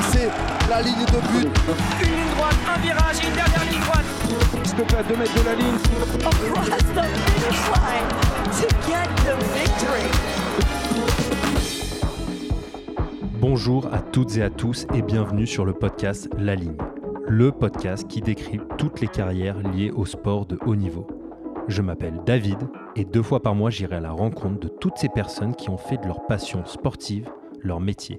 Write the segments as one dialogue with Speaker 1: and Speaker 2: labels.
Speaker 1: dépasser la ligne de but.
Speaker 2: Une ligne droite, un virage, une dernière ligne droite.
Speaker 3: S'il te plaît, à 2 mètres de la ligne.
Speaker 4: across the finish line to get the victory.
Speaker 5: Bonjour à toutes et à tous et bienvenue sur le podcast La Ligne, le podcast qui décrit toutes les carrières liées au sport de haut niveau. Je m'appelle David et deux fois par mois j'irai à la rencontre de toutes ces personnes qui ont fait de leur passion sportive leur métier.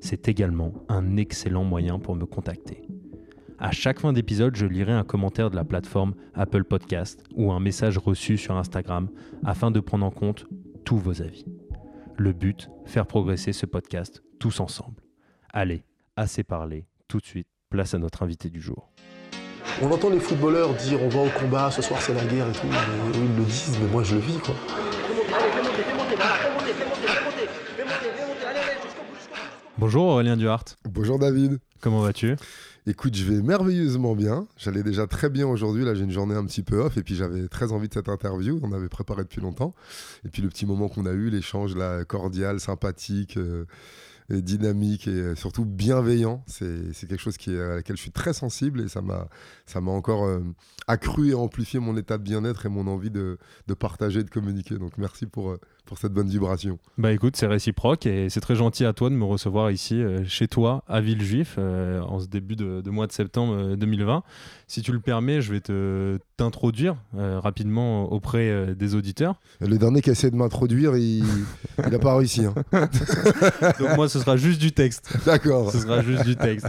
Speaker 5: C'est également un excellent moyen pour me contacter. À chaque fin d'épisode, je lirai un commentaire de la plateforme Apple Podcast ou un message reçu sur Instagram afin de prendre en compte tous vos avis. Le but, faire progresser ce podcast tous ensemble. Allez, assez parlé, tout de suite, place à notre invité du jour.
Speaker 1: On entend les footballeurs dire on va au combat, ce soir c'est la guerre et tout. Ils le disent, mais moi je le vis quoi.
Speaker 5: Bonjour Aurélien Duhart,
Speaker 6: Bonjour David.
Speaker 5: comment vas-tu?
Speaker 6: Écoute, je vais merveilleusement bien. J'allais déjà très bien aujourd'hui. Là, j'ai une journée un petit peu off et puis j'avais très envie de cette interview. On avait préparé depuis longtemps. Et puis le petit moment qu'on a eu, l'échange là, cordial, sympathique, euh, et dynamique et euh, surtout bienveillant, c'est c'est quelque chose qui est, à laquelle je suis très sensible et ça m'a ça m'a encore euh, accru et amplifié mon état de bien-être et mon envie de, de partager et de communiquer. Donc merci pour, pour cette bonne vibration.
Speaker 5: Bah écoute, c'est réciproque et c'est très gentil à toi de me recevoir ici euh, chez toi à Villejuif euh, en ce début de, de mois de septembre euh, 2020. Si tu le permets, je vais te t'introduire euh, rapidement auprès euh, des auditeurs.
Speaker 6: Le dernier qui a essayé de m'introduire, il n'a pas réussi. hein.
Speaker 5: Donc moi, ce sera juste du texte.
Speaker 6: D'accord.
Speaker 5: Ce sera juste du texte.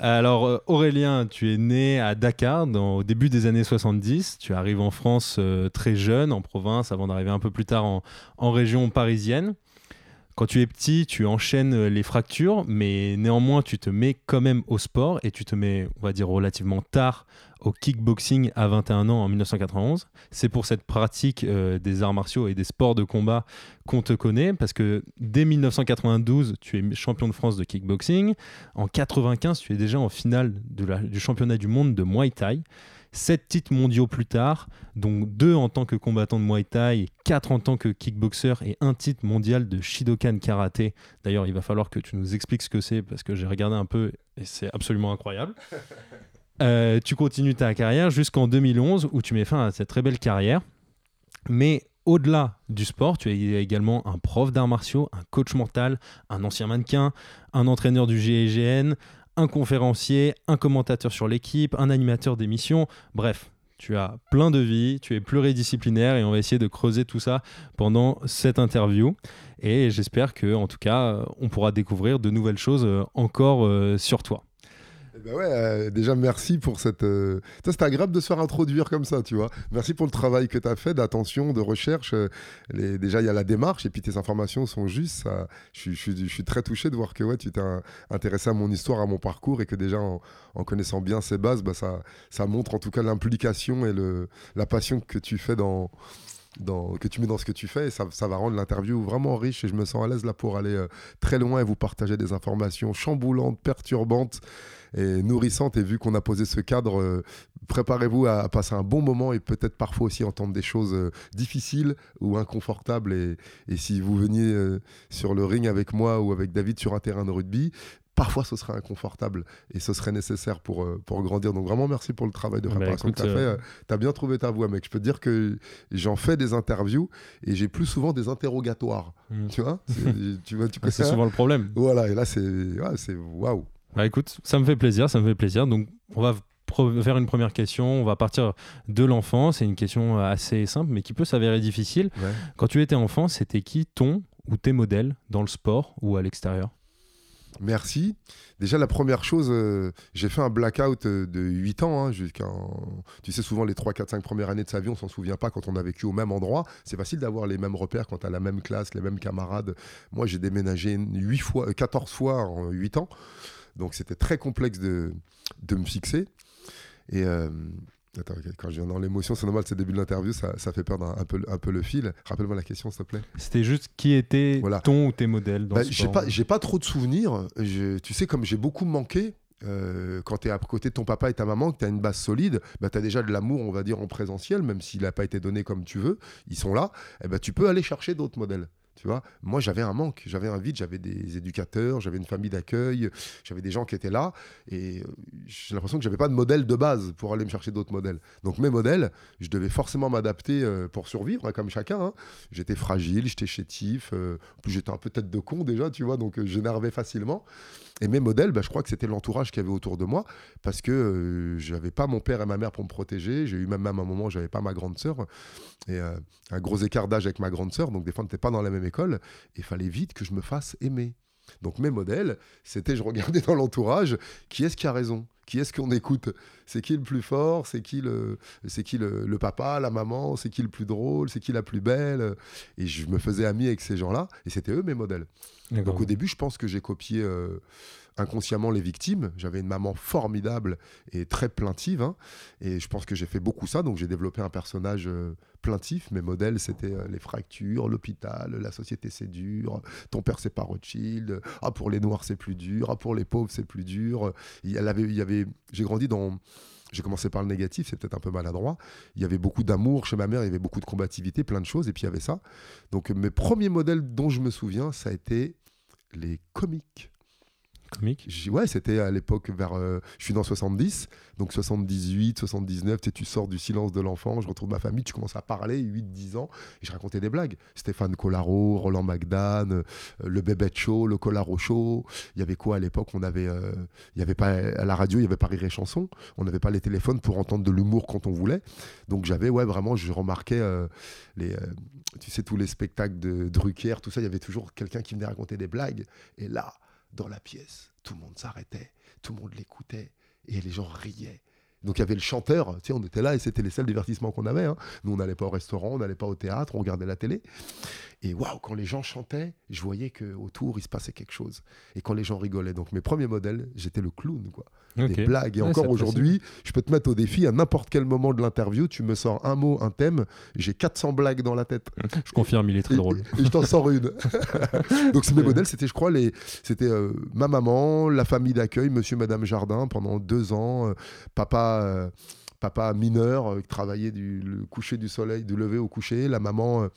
Speaker 5: Alors, euh, Aurélien, tu es né à Dakar dans, au début des années 70. Tu arrives en France euh, très jeune, en province, avant d'arriver un peu plus tard en, en région parisienne. Quand tu es petit, tu enchaînes euh, les fractures, mais néanmoins, tu te mets quand même au sport et tu te mets, on va dire, relativement tard au kickboxing à 21 ans en 1991. C'est pour cette pratique euh, des arts martiaux et des sports de combat qu'on te connaît, parce que dès 1992, tu es champion de France de kickboxing. En 95, tu es déjà en finale du championnat du monde de Muay Thai. Sept titres mondiaux plus tard, dont deux en tant que combattant de Muay Thai, quatre en tant que kickboxer et un titre mondial de Shidokan Karaté. D'ailleurs, il va falloir que tu nous expliques ce que c'est parce que j'ai regardé un peu et c'est absolument incroyable. Euh, tu continues ta carrière jusqu'en 2011 où tu mets fin à cette très belle carrière. Mais au-delà du sport, tu es également un prof d'arts martiaux, un coach mental, un ancien mannequin, un entraîneur du GIGN, un conférencier, un commentateur sur l'équipe, un animateur d'émissions. Bref, tu as plein de vies, tu es pluridisciplinaire et on va essayer de creuser tout ça pendant cette interview. Et j'espère que, en tout cas, on pourra découvrir de nouvelles choses euh, encore euh, sur toi.
Speaker 6: Ben ouais, euh, déjà merci pour cette. euh, C'est agréable de se faire introduire comme ça, tu vois. Merci pour le travail que tu as fait d'attention, de recherche. euh, Déjà, il y a la démarche et puis tes informations sont justes. Je suis, très touché de voir que ouais, tu t'es intéressé à mon histoire, à mon parcours et que déjà en, connaissant bien ces bases, bah, ça, montre en tout cas l'implication et la passion que tu fais dans. Que tu mets dans ce que tu fais et ça, ça va rendre l'interview vraiment riche et je me sens à l'aise là pour aller euh, très loin et vous partager des informations chamboulantes, perturbantes et nourrissante. Et vu qu'on a posé ce cadre, euh, préparez-vous à, à passer un bon moment et peut-être parfois aussi entendre des choses euh, difficiles ou inconfortables. Et, et si vous veniez euh, sur le ring avec moi ou avec David sur un terrain de rugby, parfois ce serait inconfortable et ce serait nécessaire pour, pour grandir. Donc vraiment merci pour le travail de
Speaker 5: Bah,
Speaker 6: préparation
Speaker 5: écoute,
Speaker 6: que tu as fait. Tu as bien trouvé ta voix, mec. Je peux te dire que j'en fais des interviews et j'ai plus souvent des interrogatoires.
Speaker 5: Mm.
Speaker 6: Tu vois? C'est- tu vois, tu
Speaker 5: C'est
Speaker 6: connais
Speaker 5: souvent le problème.
Speaker 6: Voilà, et là c'est ouais, c'est waouh.
Speaker 5: Bah écoute, ça me fait plaisir, ça me fait plaisir. Donc on va faire une première question. On va partir de l'enfance. C'est une question assez simple, mais qui peut s'avérer difficile. Quand tu étais enfant, c'était qui ton ou tes modèles dans le sport ou à l'extérieur?
Speaker 6: Merci. Déjà, la première chose, euh, j'ai fait un blackout euh, de 8 ans, hein, jusqu'à. Tu sais, souvent, les 3, 4, 5 premières années de sa vie, on s'en souvient pas quand on a vécu au même endroit. C'est facile d'avoir les mêmes repères quand tu as la même classe, les mêmes camarades. Moi, j'ai déménagé 8 fois, euh, 14 fois en 8 ans. Donc, c'était très complexe de, de me fixer. Et. euh, Attends, quand je viens dans l'émotion, c'est normal, c'est le début de l'interview, ça, ça fait perdre un, un peu, un peu le fil. Rappelle-moi la question, s'il te plaît.
Speaker 5: C'était juste qui était
Speaker 6: Voilà.
Speaker 5: ton ou tes modèles dans
Speaker 6: Bah,
Speaker 5: ce
Speaker 6: j'ai pas, j'ai pas trop de souvenirs. Je- tu sais, comme j'ai beaucoup manqué, euh, quand tu es à côté de ton papa et ta maman, que tu as une base solide, bah, tu as déjà de l'amour, on va dire, en présentiel, même s'il n'a pas été donné comme tu veux, ils sont là, et ben tu peux aller chercher d'autres modèles. Tu vois, moi j'avais un manque, j'avais un vide, j'avais des éducateurs, j'avais une famille d'accueil, j'avais des gens qui étaient là, et euh, j'ai l'impression que j'avais pas de modèle de base pour aller me chercher d'autres modèles. Donc mes modèles, je devais forcément m'adapter euh, pour survivre, hein, comme chacun. hein. J'étais fragile, j'étais chétif, euh, plus j'étais un peu tête de con déjà, tu vois, donc j'énervais facilement. Et mes modèles, bah, je crois que c'était l'entourage qu'il y avait autour de moi, parce que euh, j'avais pas mon père et ma mère pour me protéger. J'ai eu même, un moment, j'avais pas ma grande sœur, et euh, un gros écart d'âge avec ma grande sœur, donc des fois on n'était pas dans la même école, il fallait vite que je me fasse aimer. Donc mes modèles, c'était je regardais dans l'entourage, qui est-ce qui a raison? Qui est-ce qu'on écoute? C'est qui le plus fort? C'est qui le, c'est qui le, le papa, la maman? C'est qui le plus drôle? C'est qui la plus belle? Et je me faisais ami avec ces gens-là, et c'était eux mes modèles. Donc au début, je pense que j'ai copié euh, inconsciemment les victimes. J'avais une maman formidable et très plaintive. hein. et je pense que j'ai fait beaucoup ça. Donc j'ai développé un personnage euh, plaintif. Mes modèles, c'était euh, les fractures, l'hôpital, la société c'est dur, ton père c'est pas Rothschild, ah pour les noirs c'est plus dur, ah pour les pauvres c'est plus dur. Il y avait, j'ai grandi dans... J'ai commencé par le négatif, c'est peut-être un peu maladroit. Il y avait beaucoup d'amour chez ma mère, il y avait beaucoup de combativité, plein de choses, et puis il y avait ça. Donc mes premiers modèles dont je me souviens, ça a été les comiques.
Speaker 5: Comique.
Speaker 6: Ouais, c'était à l'époque vers. euh, je suis dans 70, donc 78, 79. Tu, sais, tu sors du silence de l'enfant, je retrouve ma famille, tu commences à parler, 8-10 ans, et je racontais des blagues. Stéphane Collaro, Roland Magdan, euh, le Bébête Show, le Collaro Show. Il y avait quoi à l'époque? On avait. euh, avait pas à la radio, il y avait pas Rire et Chanson. On n'avait pas les téléphones pour entendre de l'humour quand on voulait. Donc j'avais, ouais, vraiment, je remarquais euh, les. tu sais, tous les spectacles de Drucker, tout ça, il y avait toujours quelqu'un qui venait raconter des blagues. Et là, dans la pièce, tout le monde s'arrêtait, tout le monde l'écoutait et les gens riaient. Donc il y avait le chanteur, tu sais, on était là et c'était les seuls divertissements qu'on avait. hein. Nous, on n'allait pas au restaurant, on n'allait pas au théâtre, on regardait la télé. Et waouh, quand les gens chantaient, je voyais qu'autour, il se passait quelque chose. Et quand les gens rigolaient. Donc mes premiers modèles, j'étais le clown, quoi. Des blagues. Et
Speaker 5: Ouais,
Speaker 6: encore aujourd'hui, je peux te mettre au défi, à n'importe quel moment de l'interview, tu me sors un mot, un thème, j'ai 400 blagues dans la tête.
Speaker 5: Je confirme, il est très
Speaker 6: Et-
Speaker 5: drôle.
Speaker 6: Et, je t'en sors une. Donc mes modèles, c'était je crois les, c'était euh, ma maman, la famille d'accueil, Monsieur, Madame Jardin pendant deux ans, euh, papa. Euh, Papa mineur euh, qui travaillait du le coucher du soleil, du lever au coucher, la maman euh,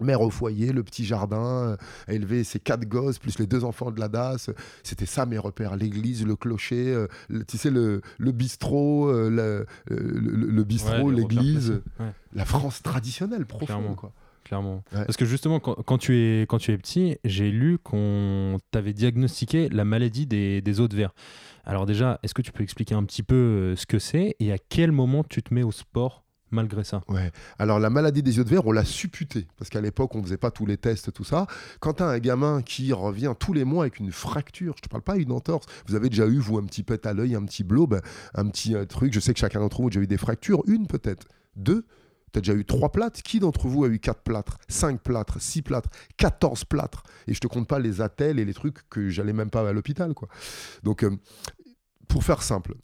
Speaker 6: mère au foyer, le petit jardin, euh, élever ses quatre gosses, plus les deux enfants de la DAS. C'était ça mes repères, l'église, le clocher, euh, le- tu sais, le, le bistrot, euh, le, le- bistrot,
Speaker 5: Ouais,
Speaker 6: l'église.
Speaker 5: Ouais.
Speaker 6: la France traditionnelle, profonde.
Speaker 5: Clairement.
Speaker 6: Quoi.
Speaker 5: clairement.
Speaker 6: Ouais.
Speaker 5: Parce que justement, quand, quand tu es, quand tu es petit, j'ai lu qu'on t'avait diagnostiqué la maladie des, des os de verre. Alors déjà, est-ce que tu peux expliquer un petit peu euh, ce que c'est et à quel moment tu te mets au sport malgré ça?
Speaker 6: Ouais. Alors la maladie des yeux de verre, on l'a supputée parce qu'à l'époque on faisait pas tous les tests, tout ça. Quand tu as un gamin qui revient tous les mois avec une fracture, je te parle pas une entorse. Vous avez déjà eu vous un petit pet à l'œil, un petit blob, un petit euh, truc. Je sais que chacun d'entre vous a déjà eu des fractures, une peut-être, deux. T'as déjà eu trois plâtres Qui d'entre vous a eu quatre plâtres, cinq plâtres, six plâtres, 14 plâtres? Et je te compte pas les attelles et les trucs que j'allais même pas à l'hôpital, quoi. Donc, euh, pour faire simple,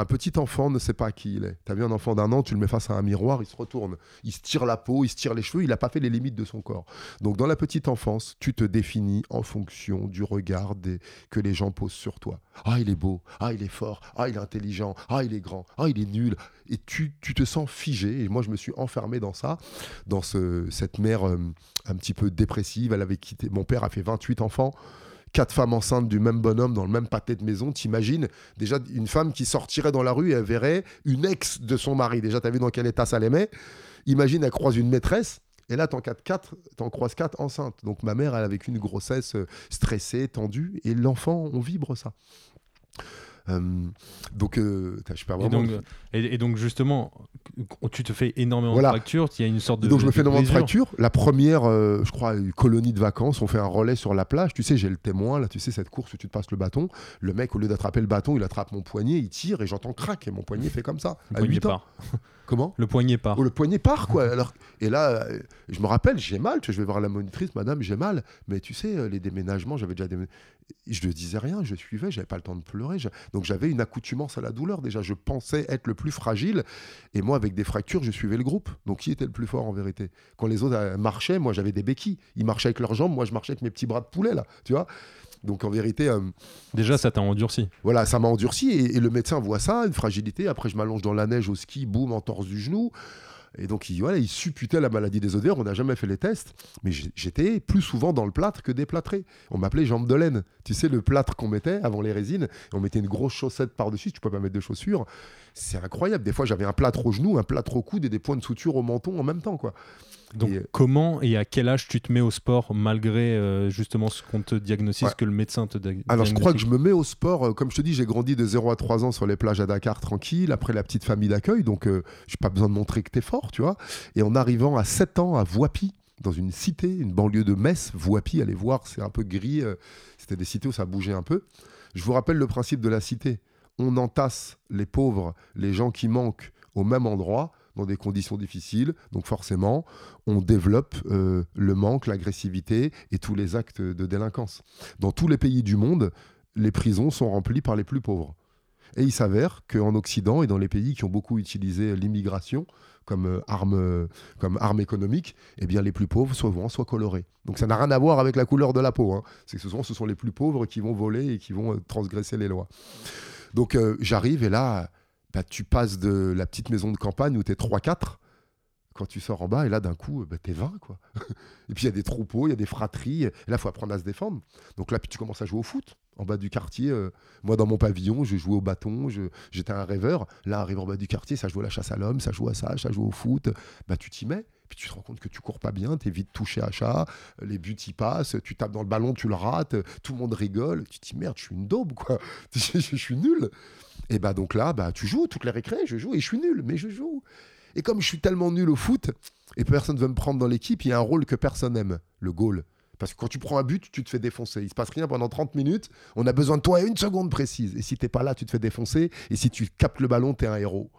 Speaker 6: un petit enfant ne sait pas qui il est. T'as vu un enfant d'un an, tu le mets face à un miroir, il se retourne, il se tire la peau, il se tire les cheveux, il n'a pas fait les limites de son corps. Donc dans la petite enfance, tu te définis en fonction du regard que les gens posent sur toi. Ah, il est beau, ah, il est fort, ah, il est intelligent, ah, il est grand, ah, il est nul. Et tu, tu te sens figé. Et moi, je me suis enfermé dans ça, dans ce, cette mère euh, un petit peu dépressive. Elle avait quitté, mon père a fait 28 enfants quatre femmes enceintes du même bonhomme dans le même pâté de maison, t'imagines déjà une femme qui sortirait dans la rue et elle verrait une ex de son mari. Déjà, t'as vu dans quel état ça met? Imagine, elle croise une maîtresse. Et là, t'en croises quatre enceintes. Donc ma mère, elle a vécu une grossesse euh, stressée, tendue. Et l'enfant, on vibre ça. Euh, donc, euh, je perds
Speaker 5: Et
Speaker 6: vraiment.
Speaker 5: donc, et, et donc justement, tu te fais énormément
Speaker 6: Voilà.
Speaker 5: de fractures, il y a une sorte de.
Speaker 6: donc je me fais énormément de fractures. La première, euh, je crois, une colonie de vacances, on fait un relais sur la plage. Tu sais, j'ai le témoin, là, tu sais, cette course où tu te passes le bâton. Le mec, au lieu d'attraper le bâton, il attrape mon poignet, il tire et j'entends crac et mon poignet fait comme ça.
Speaker 5: Le
Speaker 6: à
Speaker 5: poignet
Speaker 6: 8 ans.
Speaker 5: part.
Speaker 6: Comment?
Speaker 5: Le poignet part.
Speaker 6: Oh, le poignet part, quoi. Alors, et là, euh, je me rappelle, j'ai mal. Tu vois, je vais voir la monitrice, madame, j'ai mal. Mais tu sais, les déménagements, j'avais déjà déménagé. Je ne disais rien, je suivais, j'avais pas le temps de pleurer. Je- Donc, j'avais une accoutumance à la douleur déjà. Je pensais être le plus fragile. Et moi, avec des fractures, je suivais le groupe. Donc, qui était le plus fort en vérité? Quand les autres euh, marchaient, moi, j'avais des béquilles. Ils marchaient avec leurs jambes, moi, je marchais avec mes petits bras de poulet, là. Tu vois? Donc en vérité, euh,
Speaker 5: Déjà, ça t'a endurci.
Speaker 6: voilà, ça m'a endurci et, et le médecin voit ça, une fragilité. Après, je m'allonge dans la neige au ski, boum, entorse du genou. Et donc, il, voilà, il supputait la maladie des odeurs. On n'a jamais fait les tests, mais j'étais plus souvent dans le plâtre que déplâtré. On m'appelait jambe de laine. Tu sais, le plâtre qu'on mettait avant les résines, on mettait une grosse chaussette par-dessus. Tu peux pas mettre de chaussures. C'est incroyable. Des fois, j'avais un plâtre au genou, un plâtre au coude et des points de suture au menton en même temps, quoi.
Speaker 5: Donc,
Speaker 6: Et, euh,
Speaker 5: comment et à quel âge tu te mets au sport malgré euh, justement ce qu'on te diagnostique,
Speaker 6: Ouais.
Speaker 5: que le médecin te diagnostique
Speaker 6: Alors, je crois que je me mets au sport. euh, Comme je te dis, j'ai grandi de 0 à 3 ans sur les plages à Dakar, tranquille, après la petite famille d'accueil. Donc, euh, j'ai pas besoin de montrer que t'es fort, tu vois. Et en arrivant à 7 ans à Voipy, dans une cité, une banlieue de Metz, Voipy, allez voir, c'est un peu gris. euh, C'était des cités où ça bougeait un peu. Je vous rappelle le principe de la cité. On entasse les pauvres, les gens qui manquent au même endroit, dans des conditions difficiles. Donc forcément, on développe euh, le manque, l'agressivité et tous les actes de délinquance. Dans tous les pays du monde, les prisons sont remplies par les plus pauvres. Et il s'avère qu'en Occident et dans les pays qui ont beaucoup utilisé l'immigration comme, euh, arme, euh, comme arme économique, eh bien les plus pauvres souvent soient colorés. Donc ça n'a rien à voir avec la couleur de la peau. hein. C'est souvent ce sont les plus pauvres qui vont voler et qui vont transgresser les lois. Donc j'arrive et là, bah, tu passes de la petite maison de campagne où tu es 3-4 quand tu sors en bas, et là, d'un coup, bah, t'es 20, quoi. et puis, il y a des troupeaux, il y a des fratries, et là, faut apprendre à se défendre. Donc là, puis tu commences à jouer au foot, en bas du quartier. euh, moi, dans mon pavillon, je jouais au bâton, j'étais un rêveur. Là, arrive en bas du quartier, ça joue à la chasse à l'homme, ça joue à ça, ça joue au foot. Bah, tu t'y mets, puis tu te rends compte que tu cours pas bien, t'es vite touché à chat, les buts y passent, tu tapes dans le ballon, tu le rates, tout le monde rigole. Tu te dis, merde, je suis une daube, quoi. je, suis nul. Et bah, donc là, bah, tu joues, toutes les récrés, je joue, et je suis nul, mais je joue. Et comme je suis tellement nul au foot, et personne ne veut me prendre dans l'équipe, il y a un rôle que personne aime, le goal. Parce que quand tu prends un but, tu te fais défoncer. Il se passe rien pendant 30 minutes. On a besoin de toi à une seconde précise. Et si t'es pas là, tu te fais défoncer. Et si tu captes le ballon, t'es un héros.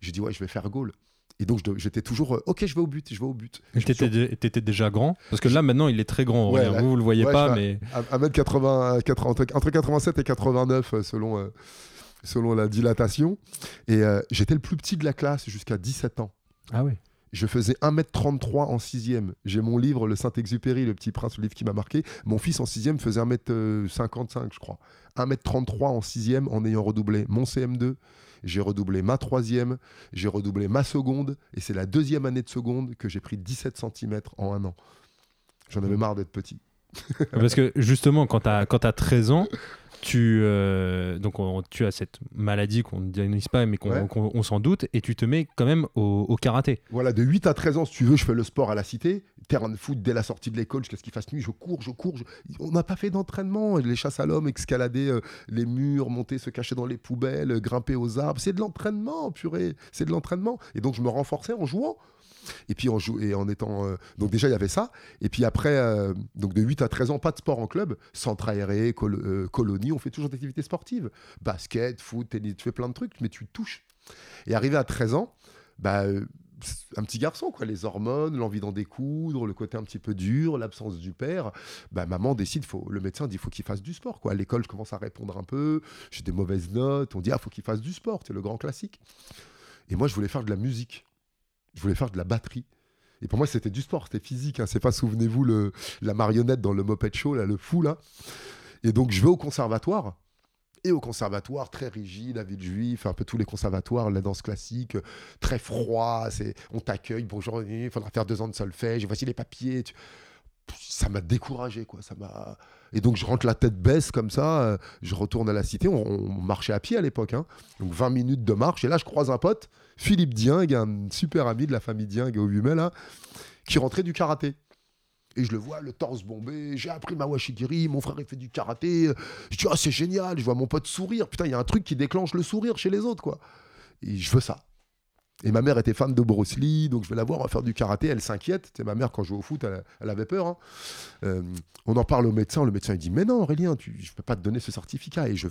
Speaker 6: J'ai dit, ouais, je vais faire goal. Et donc, j'étais toujours, euh, ok, je vais au but, je vais au but.
Speaker 5: Et t'étais, dé- t'étais déjà grand? Parce que là, maintenant, il est très grand.
Speaker 6: Ouais, là-
Speaker 5: vous, vous le voyez
Speaker 6: ouais,
Speaker 5: pas, mais
Speaker 6: À 1m80, 80, entre, entre 87 et 89 euh, selon, euh, selon la dilatation. Et euh, j'étais le plus petit de la classe jusqu'à 17 ans.
Speaker 5: ah ouais.
Speaker 6: Je faisais 1m33 en 6 J'ai mon livre, Le Saint-Exupéry, Le Petit Prince, le livre qui m'a marqué. Mon fils en 6 faisait 1m55, je crois. 1m33 en 6 en ayant redoublé mon CM2. J'ai redoublé ma troisième, j'ai redoublé ma seconde, et c'est la deuxième année de seconde que j'ai pris 17 cm en un an. J'en avais marre d'être petit.
Speaker 5: Parce que justement, quand tu as 13 ans, tu, euh, donc on- tu as cette maladie qu'on ne diagnostique pas, mais qu'on
Speaker 6: Ouais.
Speaker 5: s'en doute, et tu te mets quand même au, au karaté.
Speaker 6: Voilà, de 8 à 13 ans, si tu veux, je fais le sport à la cité. Terrain de foot dès la sortie de l'école, jusqu'à ce qu'il fasse nuit, je cours, je cours. je- On n'a pas fait d'entraînement. Les chasses à l'homme, escalader euh, les murs, monter, se cacher dans les poubelles, euh, grimper aux arbres. C'est de l'entraînement, purée. C'est de l'entraînement. Et donc, je me renforçais en jouant. Et puis, en, et en étant. euh, Donc, déjà, il y avait ça. Et puis après, euh, donc de 8 à 13 ans, pas de sport en club. Centre aéré, euh, colonie, on fait toujours des activités sportives. Basket, foot, tennis, tu fais plein de trucs, mais tu touches. Et arrivé à 13 ans, bah, un petit garçon, quoi. Les hormones, l'envie d'en découdre, le côté un petit peu dur, l'absence du père. Bah, maman décide, faut, le médecin dit, faut qu'il fasse du sport, quoi. À l'école, je commence à répondre un peu. J'ai des mauvaises notes. On dit, ah, faut qu'il fasse du sport. C'est le grand classique. Et moi, je voulais faire de la musique. Je voulais faire de la batterie. Et pour moi, c'était du sport, c'était physique. Hein. C'est pas, souvenez-vous, la marionnette dans le Moped Show, là, le fou, là. Et donc, je vais au conservatoire. Et au conservatoire, très rigide, à Villejuif, un peu tous les conservatoires, la danse classique, très froid, on t'accueille, bonjour, il faudra faire deux ans de solfège, voici les papiers. Ça m'a découragé, quoi. Ça m'a... Et donc, je rentre la tête baisse comme ça, euh, je retourne à la cité, on, marchait à pied à l'époque, hein. donc 20 minutes de marche, et là, je croise un pote, Philippe Dieng, un super ami de la famille Dieng au Vumet, là, qui rentrait du karaté. Et je le vois, le torse bombé, j'ai appris ma washikiri, mon frère il fait du karaté. Je dis, ah, c'est génial, je vois mon pote sourire. Putain, il y a un truc qui déclenche le sourire chez les autres, quoi. Et je veux ça. Et ma mère était fan de Bruce donc je vais la voir faire du karaté. Elle s'inquiète. C'est ma mère, quand je jouais au foot, elle, avait peur. hein. Euh, on en parle au médecin. Le médecin il dit Mais non, Aurélien, tu, je ne peux pas te donner ce certificat. Et, je,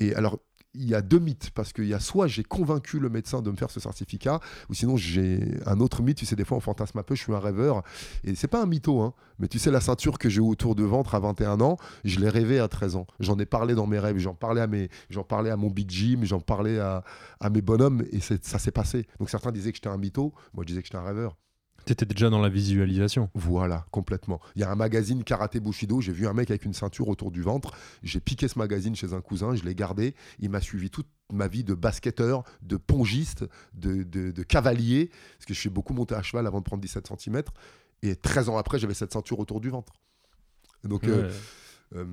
Speaker 6: et alors, il y a deux mythes. Parce qu'il y a soit j'ai convaincu le médecin de me faire ce certificat, ou sinon j'ai un autre mythe. Tu sais, des fois, on fantasme un peu. Je suis un rêveur. Et c'est pas un mytho, hein. Mais tu sais, la ceinture que j'ai autour du ventre à 21 ans, je l'ai rêvé à 13 ans. J'en ai parlé dans mes rêves. J'en parlais à, mes, j'en parlais à mon Big Jim. J'en parlais à, à mes bonhommes. Et ça s'est passé. Donc certains disaient que j'étais un mytho. Moi, je disais que j'étais un rêveur.
Speaker 5: T'étais déjà dans la visualisation.
Speaker 6: Voilà, complètement. Il y a un magazine Karaté Bushido, j'ai vu un mec avec une ceinture autour du ventre, j'ai piqué ce magazine chez un cousin, je l'ai gardé, il m'a suivi toute ma vie de basketteur, de pongiste, de, de- de cavalier, parce que je suis beaucoup monté à cheval avant de prendre 17 cm, et 13 ans après, j'avais cette ceinture autour du ventre. Donc, euh,
Speaker 5: Ouais.
Speaker 6: euh,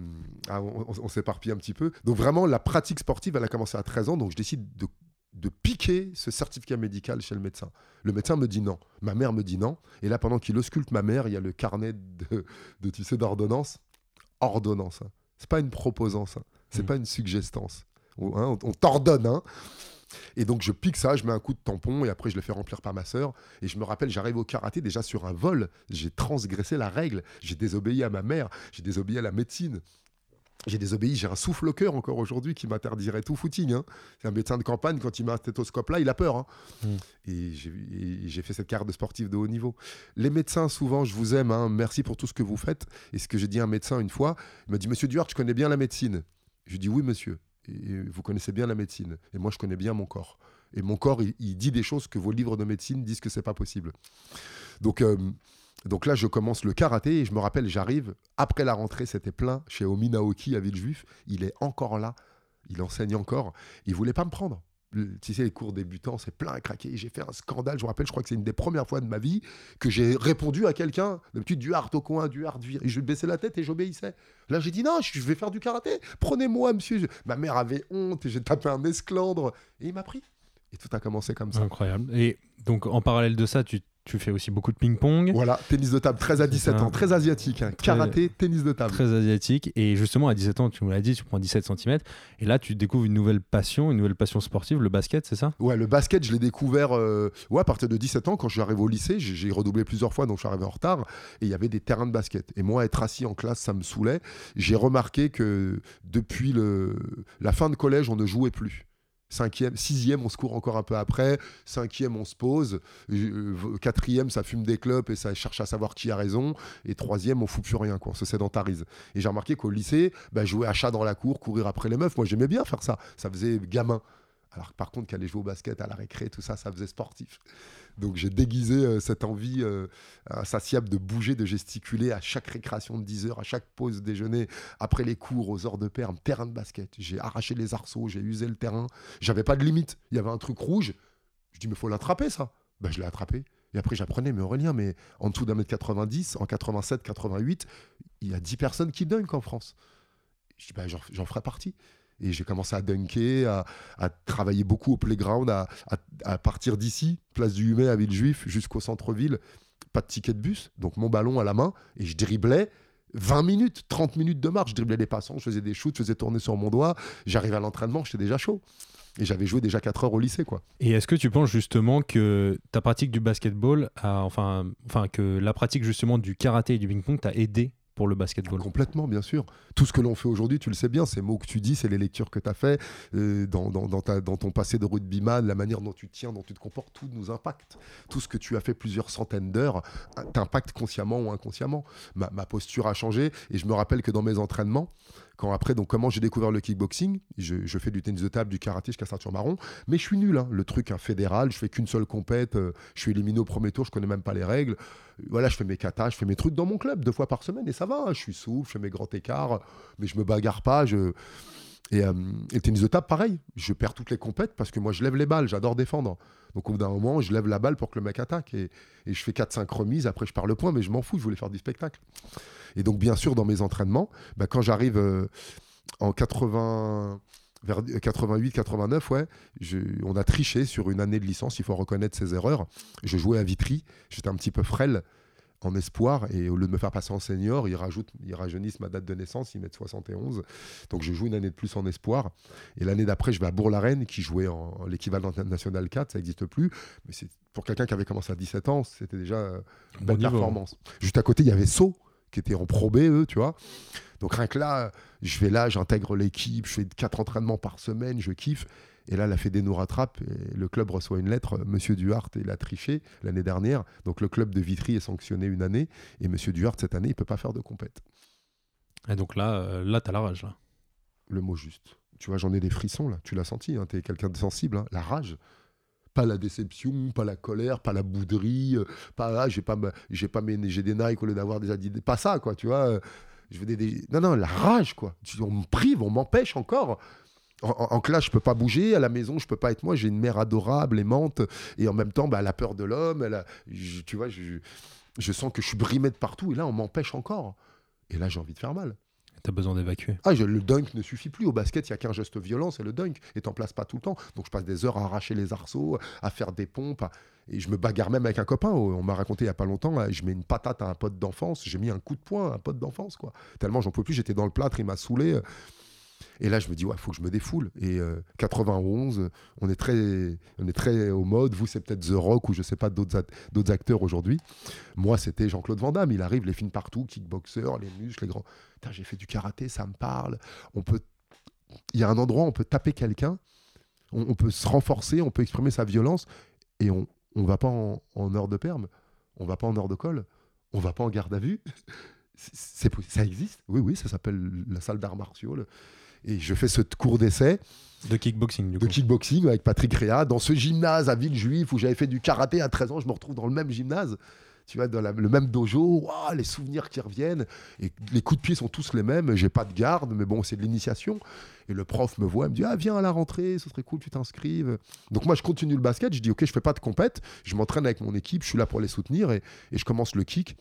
Speaker 6: ah, on, on- on s'éparpille un petit peu. Donc vraiment, la pratique sportive, elle a commencé à 13 ans, donc je décide de, de piquer ce certificat médical chez le médecin. Le médecin me dit non, ma mère me dit non, et là, pendant qu'il ausculte ma mère, il y a le carnet de, de tu sais, d'ordonnance. Ordonnance, hein. c'est pas une proposance, hein. c'est
Speaker 5: Mhm.
Speaker 6: pas une suggestance. On, hein, on- on t'ordonne, hein. Et donc je pique ça, je mets un coup de tampon et après je le fais remplir par ma sœur. Et je me rappelle, j'arrive au karaté déjà sur un vol. J'ai transgressé la règle. J'ai désobéi à ma mère. J'ai désobéi à la médecine. J'ai désobéi, j'ai un souffle au cœur encore aujourd'hui qui m'interdirait tout footing. hein. C'est un médecin de campagne, quand il met un stéthoscope là, il a peur. hein.
Speaker 5: Mm.
Speaker 6: Et j'ai- et j'ai fait cette carte de sportif de haut niveau. Les médecins, souvent, je vous aime, hein, merci pour tout ce que vous faites. Et ce que j'ai dit à un médecin une fois, il m'a dit Monsieur Duarte, je connais bien la médecine. Je lui dis Oui, monsieur. Et vous connaissez bien la médecine. Et moi, je connais bien mon corps. Et mon corps, il, il dit des choses que vos livres de médecine disent que c'est pas possible. Donc, euh, donc là, je commence le karaté et je me rappelle, j'arrive, après la rentrée, c'était plein chez Omi Naoki à Villejuif. Il est encore là, il enseigne encore. Il voulait pas me prendre. Tu sais, les cours débutants, c'est plein à craquer. J'ai fait un scandale. Je me rappelle, je crois que c'est une des premières fois de ma vie que j'ai répondu à quelqu'un. D'habitude, du hard au coin, du hard. du- Et je baissais la tête et j'obéissais. Là, j'ai dit non, je vais faire du karaté. Prenez-moi, monsieur. Ma mère avait honte et j'ai tapé un esclandre. Et il m'a pris. Et tout a commencé comme ça.
Speaker 5: Incroyable. Et donc, en parallèle de ça, tu, tu fais aussi beaucoup de ping-pong.
Speaker 6: Voilà, tennis de table, 13 à 17
Speaker 5: ça.
Speaker 6: ans, très asiatique. hein. Karaté, tennis de table.
Speaker 5: Très asiatique. Et justement, à 17 ans, tu me l'as dit, tu prends 17 cm. Et là, tu découvres une nouvelle passion, une nouvelle passion sportive, le basket, c'est ça?
Speaker 6: Ouais, le basket, je l'ai découvert euh, ouais, à partir de 17 ans, quand je suis arrivé au lycée. J'ai j'ai redoublé plusieurs fois, donc je suis arrivé en retard. Et il y avait des terrains de basket. Et moi, être assis en classe, ça me saoulait. J'ai remarqué que depuis le, la fin de collège, on ne jouait plus. Cinquième, sixième, on se court encore un peu après. Cinquième, on se pose. Euh, Quatrième, ça fume des clopes et ça cherche à savoir qui a raison. Et troisième, on fout plus rien, quoi. On se sédentarise. Et j'ai remarqué qu'au lycée, bah, jouer à chat dans la cour, courir après les meufs, moi j'aimais bien faire ça. Ça faisait gamin. Alors par contre, qu'aller jouer au basket à la récré, tout ça, ça faisait sportif. Donc j'ai déguisé euh, cette envie euh, insatiable de bouger, de gesticuler à chaque récréation de 10 heures, à chaque pause déjeuner, après les cours, aux heures de perme, terrain de basket. J'ai arraché les arceaux, j'ai usé le terrain. J'avais pas de limite. Il y avait un truc rouge. Je dis, mais faut l'attraper, ça. Ben, je l'ai attrapé. Et après, j'apprenais, mais Aurélien, mais en dessous d'un mètre 90, en 87, 88, il y a 10 personnes qui dunkent en France. Je dis, j'en j'en ferai partie. Et j'ai commencé à dunker, à, travailler beaucoup au playground, à, partir d'ici, place du Humet à Villejuif, jusqu'au centre-ville. Pas de ticket de bus, donc mon ballon à la main, et je driblais 20 minutes, 30 minutes de marche. Je driblais les passants, je faisais des shoots, je faisais tourner sur mon doigt. J'arrivais à l'entraînement, j'étais déjà chaud. Et j'avais joué déjà 4 heures au lycée, quoi.
Speaker 5: Et est-ce que tu penses justement que ta pratique du basketball, a, enfin, que la pratique justement du karaté et du ping-pong t'a aidé pour le basketball
Speaker 6: Complètement, bien sûr. Tout ce que l'on fait aujourd'hui, tu le sais bien, ces mots que tu dis, c'est les lectures que tu as fait euh, dans, dans, ta- dans ton passé de rugbyman, la manière dont tu tiens, dont tu te comportes, tout nous impacte. Tout ce que tu as fait plusieurs centaines d'heures euh, t'impacte consciemment ou inconsciemment. Ma, ma posture a changé et je me rappelle que dans mes entraînements, quand après, donc comment j'ai découvert le kickboxing, je, fais du tennis de table, du karaté jusqu'à ceinture marron, mais je suis nul. hein. Le truc un fédéral, je fais qu'une seule compète, euh, je suis éliminé au premier tour, je connais même pas les règles. Voilà, je fais mes katas, je fais mes trucs dans mon club deux fois par semaine et ça va. hein. Je suis souple, je fais mes grands écarts, mais je me bagarre pas. Euh, et tennis de table, pareil. Je perds toutes les compètes parce que moi, je lève les balles, j'adore défendre. Donc au bout d'un moment, je lève la balle pour que le mec attaque. Et, je fais 4-5 remises, après je pars le point, mais je m'en fous, je voulais faire du spectacle. Et donc, bien sûr, dans mes entraînements, bah, quand j'arrive euh, en 80, vers 88-89, ouais, je- on a triché sur une année de licence, il faut reconnaître ses erreurs. Je jouais à Vitry, j'étais un petit peu frêle. En espoir et au lieu de me faire passer en senior, ils rajoutent, ils rajeunissent ma date de naissance, ils mettent 71. Donc je joue une année de plus en espoir. Et l'année d'après, je vais à Bourg-la-Reine qui jouait en, l'équivalent national 4, ça n'existe plus. Mais c'est pour quelqu'un qui avait commencé à 17 ans, c'était déjà une
Speaker 5: Bon
Speaker 6: belle
Speaker 5: niveau.
Speaker 6: performance. Juste à côté, il y avait Sceaux qui était en Pro B, eux, tu vois. Donc rien que là, je vais là, j'intègre l'équipe, je fais quatre entraînements par semaine, je kiffe. Et là, la Fédé nous rattrape et le club reçoit une lettre. Monsieur Duhart, il a triché l'année dernière. Donc le club de Vitry est sanctionné une année. Et Monsieur Duhart, cette année, il peut pas faire de compète.
Speaker 5: Et donc là, euh, là t'as la rage. Là.
Speaker 6: Le mot juste. Tu vois, j'en ai des frissons là. Tu l'as senti, hein, tu es quelqu'un de sensible. hein. La rage. Pas la déception, pas la colère, pas la bouderie, euh, pas ah, j'ai pas, j'ai pas mes, j'ai des Nike au lieu d'avoir des Adidas. Pas ça, quoi, tu vois. Je veux des, des- Non, non, la rage, quoi. Tu- On me prive, on m'empêche encore. En, classe, je peux pas bouger. À la maison, je peux pas être moi. J'ai une mère adorable, aimante. Et en même temps, bah, elle a peur de l'homme. Elle a- je- Tu vois, je, je sens que je suis brimé de partout. Et là, on m'empêche encore. Et là, j'ai envie de faire mal.
Speaker 5: T'as besoin d'évacuer.
Speaker 6: Ah, je- le dunk ne suffit plus. Au basket, il n'y a qu'un geste violent, c'est le dunk. Et t'en places pas tout le temps. Donc je passe des heures à arracher les arceaux, à faire des pompes. à- Et je me bagarre même avec un copain. Oh, On m'a raconté il n'y a pas longtemps, je mets une patate à un pote d'enfance. J'ai mis un coup de poing à un pote d'enfance. quoi. Tellement j'en pouvais plus, j'étais dans le plâtre, il m'a saoulé. Et là, je me dis, ouais, faut que je me défoule. Et euh, 91, on est, très, on est très au mode. Vous, c'est peut-être The Rock ou je sais pas d'autres act- d'autres acteurs aujourd'hui. Moi, c'était Jean-Claude Van Damme. Il arrive, les films partout, kickboxer, les muscles, les grands. J'ai fait du karaté, ça me parle. On peut, il y a un endroit où on peut taper quelqu'un, on, peut se renforcer, on peut exprimer sa violence, et on on va pas en, en heure de perme, on va pas en heure de colle, on va pas en garde à vue. C'est- ça existe Oui, oui, ça s'appelle la salle d'arts martiaux. Et je fais ce cours d'essai
Speaker 5: De kickboxing, du
Speaker 6: de
Speaker 5: coup.
Speaker 6: kickboxing avec Patrick Réa dans ce gymnase à Villejuif où j'avais fait du karaté à 13 ans. Je me retrouve dans le même gymnase, tu vois, dans la- le même dojo. Les souvenirs qui reviennent. Et les coups de pied sont tous les mêmes. J'ai pas de garde, mais bon, c'est de l'initiation. Et le prof me voit, il me dit Ah, viens à la rentrée, ce serait cool, tu t'inscrives. Donc moi, je continue le basket. Je dis Ok, je fais pas de compète. Je m'entraîne avec mon équipe. Je suis là pour les soutenir. Et, et je commence le kick.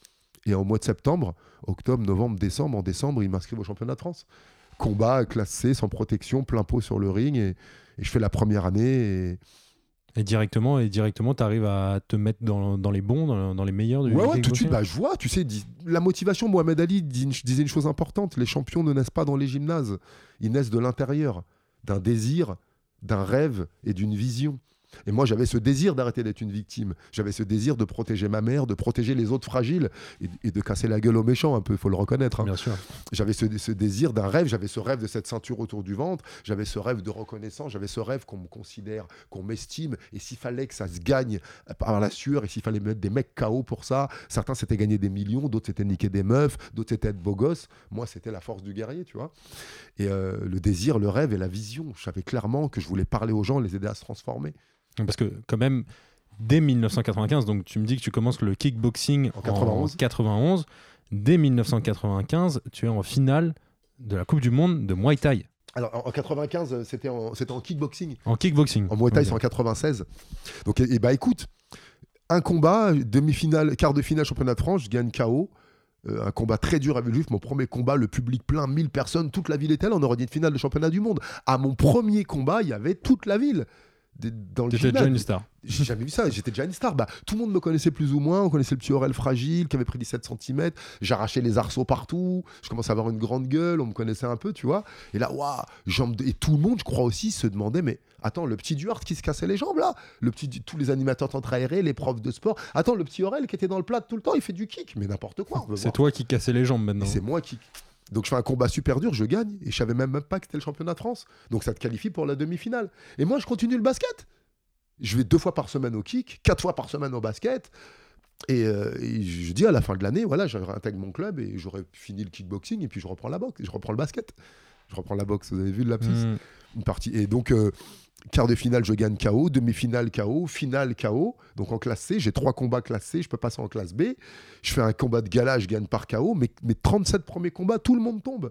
Speaker 6: Et au mois de septembre, octobre, novembre, décembre, en décembre, ils m'inscrivent au championnat de France. Combat classé, sans protection, plein pot sur le ring. Et, et je fais la première année. Et...
Speaker 5: Et directement, et directement, t'arrives à te mettre dans, dans les bons, dans, dans les meilleurs du
Speaker 6: Ouais, ouais, tout de suite, bah, je vois, tu sais, dis- la motivation, Mohamed Ali disait une chose importante, les champions ne naissent pas dans les gymnases, ils naissent de l'intérieur, d'un désir, d'un rêve et d'une vision. Et moi, j'avais ce désir d'arrêter d'être une victime. J'avais ce désir de protéger ma mère, de protéger les autres fragiles et, et de casser la gueule aux méchants, un peu, il faut le reconnaître. hein.
Speaker 5: Bien sûr.
Speaker 6: J'avais ce, ce désir d'un rêve, j'avais ce rêve de cette ceinture autour du ventre, j'avais ce rêve de reconnaissance, j'avais ce rêve qu'on me considère, qu'on m'estime, et s'il fallait que ça se gagne par la sueur, et s'il fallait mettre des mecs KO pour ça, certains c'était gagner des millions, d'autres c'était niquer des meufs, d'autres c'était être beau gosse, moi c'était la force du guerrier, tu vois. Et euh, le désir, le rêve et la vision, je savais clairement que je voulais parler aux gens, les aider à se transformer.
Speaker 5: Parce que, quand même, dès 1995, donc tu me dis que tu commences le kickboxing
Speaker 6: En 91.
Speaker 5: 91. Dès 1995, tu es en finale de la Coupe du Monde de Muay Thai.
Speaker 6: Alors en en 95, euh, c'était en, kickboxing.
Speaker 5: En kickboxing.
Speaker 6: En Muay Thai, c'est en 96. Donc, et, et bah écoute, un combat, demi-finale, quart de finale championnat de France, je gagne KO. Euh, un combat très dur à Villejuif, mon premier combat, le public plein, 1000 personnes, toute la ville était là, on aurait dit une finale de championnat du monde. À mon premier combat, il y avait toute la ville. Dans le gymnase.
Speaker 5: déjà une star.
Speaker 6: J'ai jamais vu ça, j'étais déjà une star. Bah, tout le monde me connaissait plus ou moins, on connaissait le petit Aurel fragile qui avait pris 17 cm, j'arrachais les arceaux partout, je commençais à avoir une grande gueule, on me connaissait un peu, tu vois. Et là, waouh, jambes de- et tout le monde, je crois aussi, se demandait, mais attends, le petit Duarte qui se cassait les jambes là, le petit, tous les animateurs tentre aérés, les profs de sport, attends, le petit Aurel qui était dans le plat tout le temps, il fait du kick, mais n'importe quoi.
Speaker 5: C'est toi qui cassais les jambes maintenant.
Speaker 6: c'est moi qui. Donc je fais un combat super dur, je gagne, et je savais même pas que c'était le championnat de France. Donc ça te qualifie pour la demi-finale. Et moi, je continue le basket. Je vais deux fois par semaine au kick, quatre fois par semaine au basket. Et, euh, et je dis à la fin de l'année, voilà, j'intègre mon club et j'aurais fini le kickboxing et puis je reprends la boxe, je reprends le basket. Je reprends la boxe, vous avez vu le lapsus
Speaker 5: Hmm.
Speaker 6: une partie. Et donc, euh, quart de finale, je gagne KO, demi-finale KO, finale KO. Donc en classe C, j'ai trois combats classe C, je peux passer en classe B. Je fais un combat de gala, je gagne par KO. Mais mes 37 premiers combats, tout le monde tombe.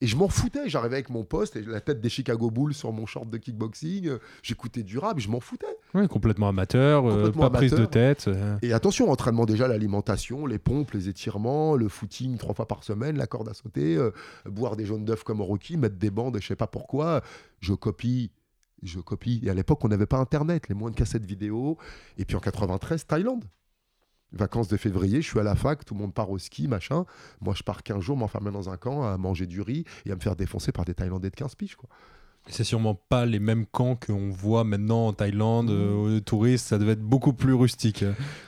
Speaker 6: Et je m'en foutais. J'arrivais avec mon poste et la tête des Chicago Bulls sur mon short de kickboxing. J'écoutais du rap, je m'en foutais.
Speaker 5: Ouais, complètement amateur, euh, pas prise de tête. euh.
Speaker 6: Et attention, entraînement déjà, l'alimentation, les pompes, les étirements, le footing trois fois par semaine, la corde à sauter, euh, boire des jaunes d'œufs comme Rocky, mettre des bandes, je sais pas pourquoi. Je copie, je copie. Et à l'époque, on n'avait pas Internet, les moins de cassettes vidéo. Et puis en 93, Thaïlande. vacances de février, je suis à la fac, tout le monde part au ski, machin. Moi, je pars 15 jours m'enfermer dans un camp à manger du riz et à me faire défoncer par des Thaïlandais de 15 piges, quoi.
Speaker 5: C'est sûrement pas les mêmes camps qu'on voit maintenant en Thaïlande, euh, aux touristes, ça devait être beaucoup plus rustique.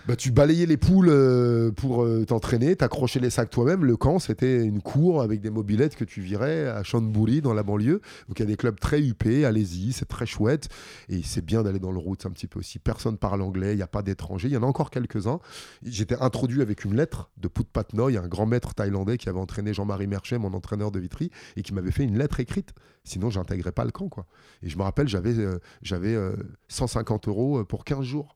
Speaker 6: Bah, tu balayais les poules euh, pour euh, t'entraîner, t'accrochais les sacs toi-même. Le camp, c'était une cour avec des mobilettes que tu virais à Chonburi, dans la banlieue. Donc il y a des clubs très huppés, allez-y, c'est très chouette. Et c'est bien d'aller dans le route un petit peu aussi. Personne parle anglais, il n'y a pas d'étrangers. Il y en a encore quelques-uns. J'étais introduit avec une lettre de Put Patnoy, un grand maître thaïlandais qui avait entraîné Jean-Marie Merchet, mon entraîneur de Vitry, et qui m'avait fait une lettre écrite. Sinon, j'intégrais pas le camp. Quoi. Et je me rappelle, j'avais euh, j'avais euh, 150 euros euh, pour 15 jours.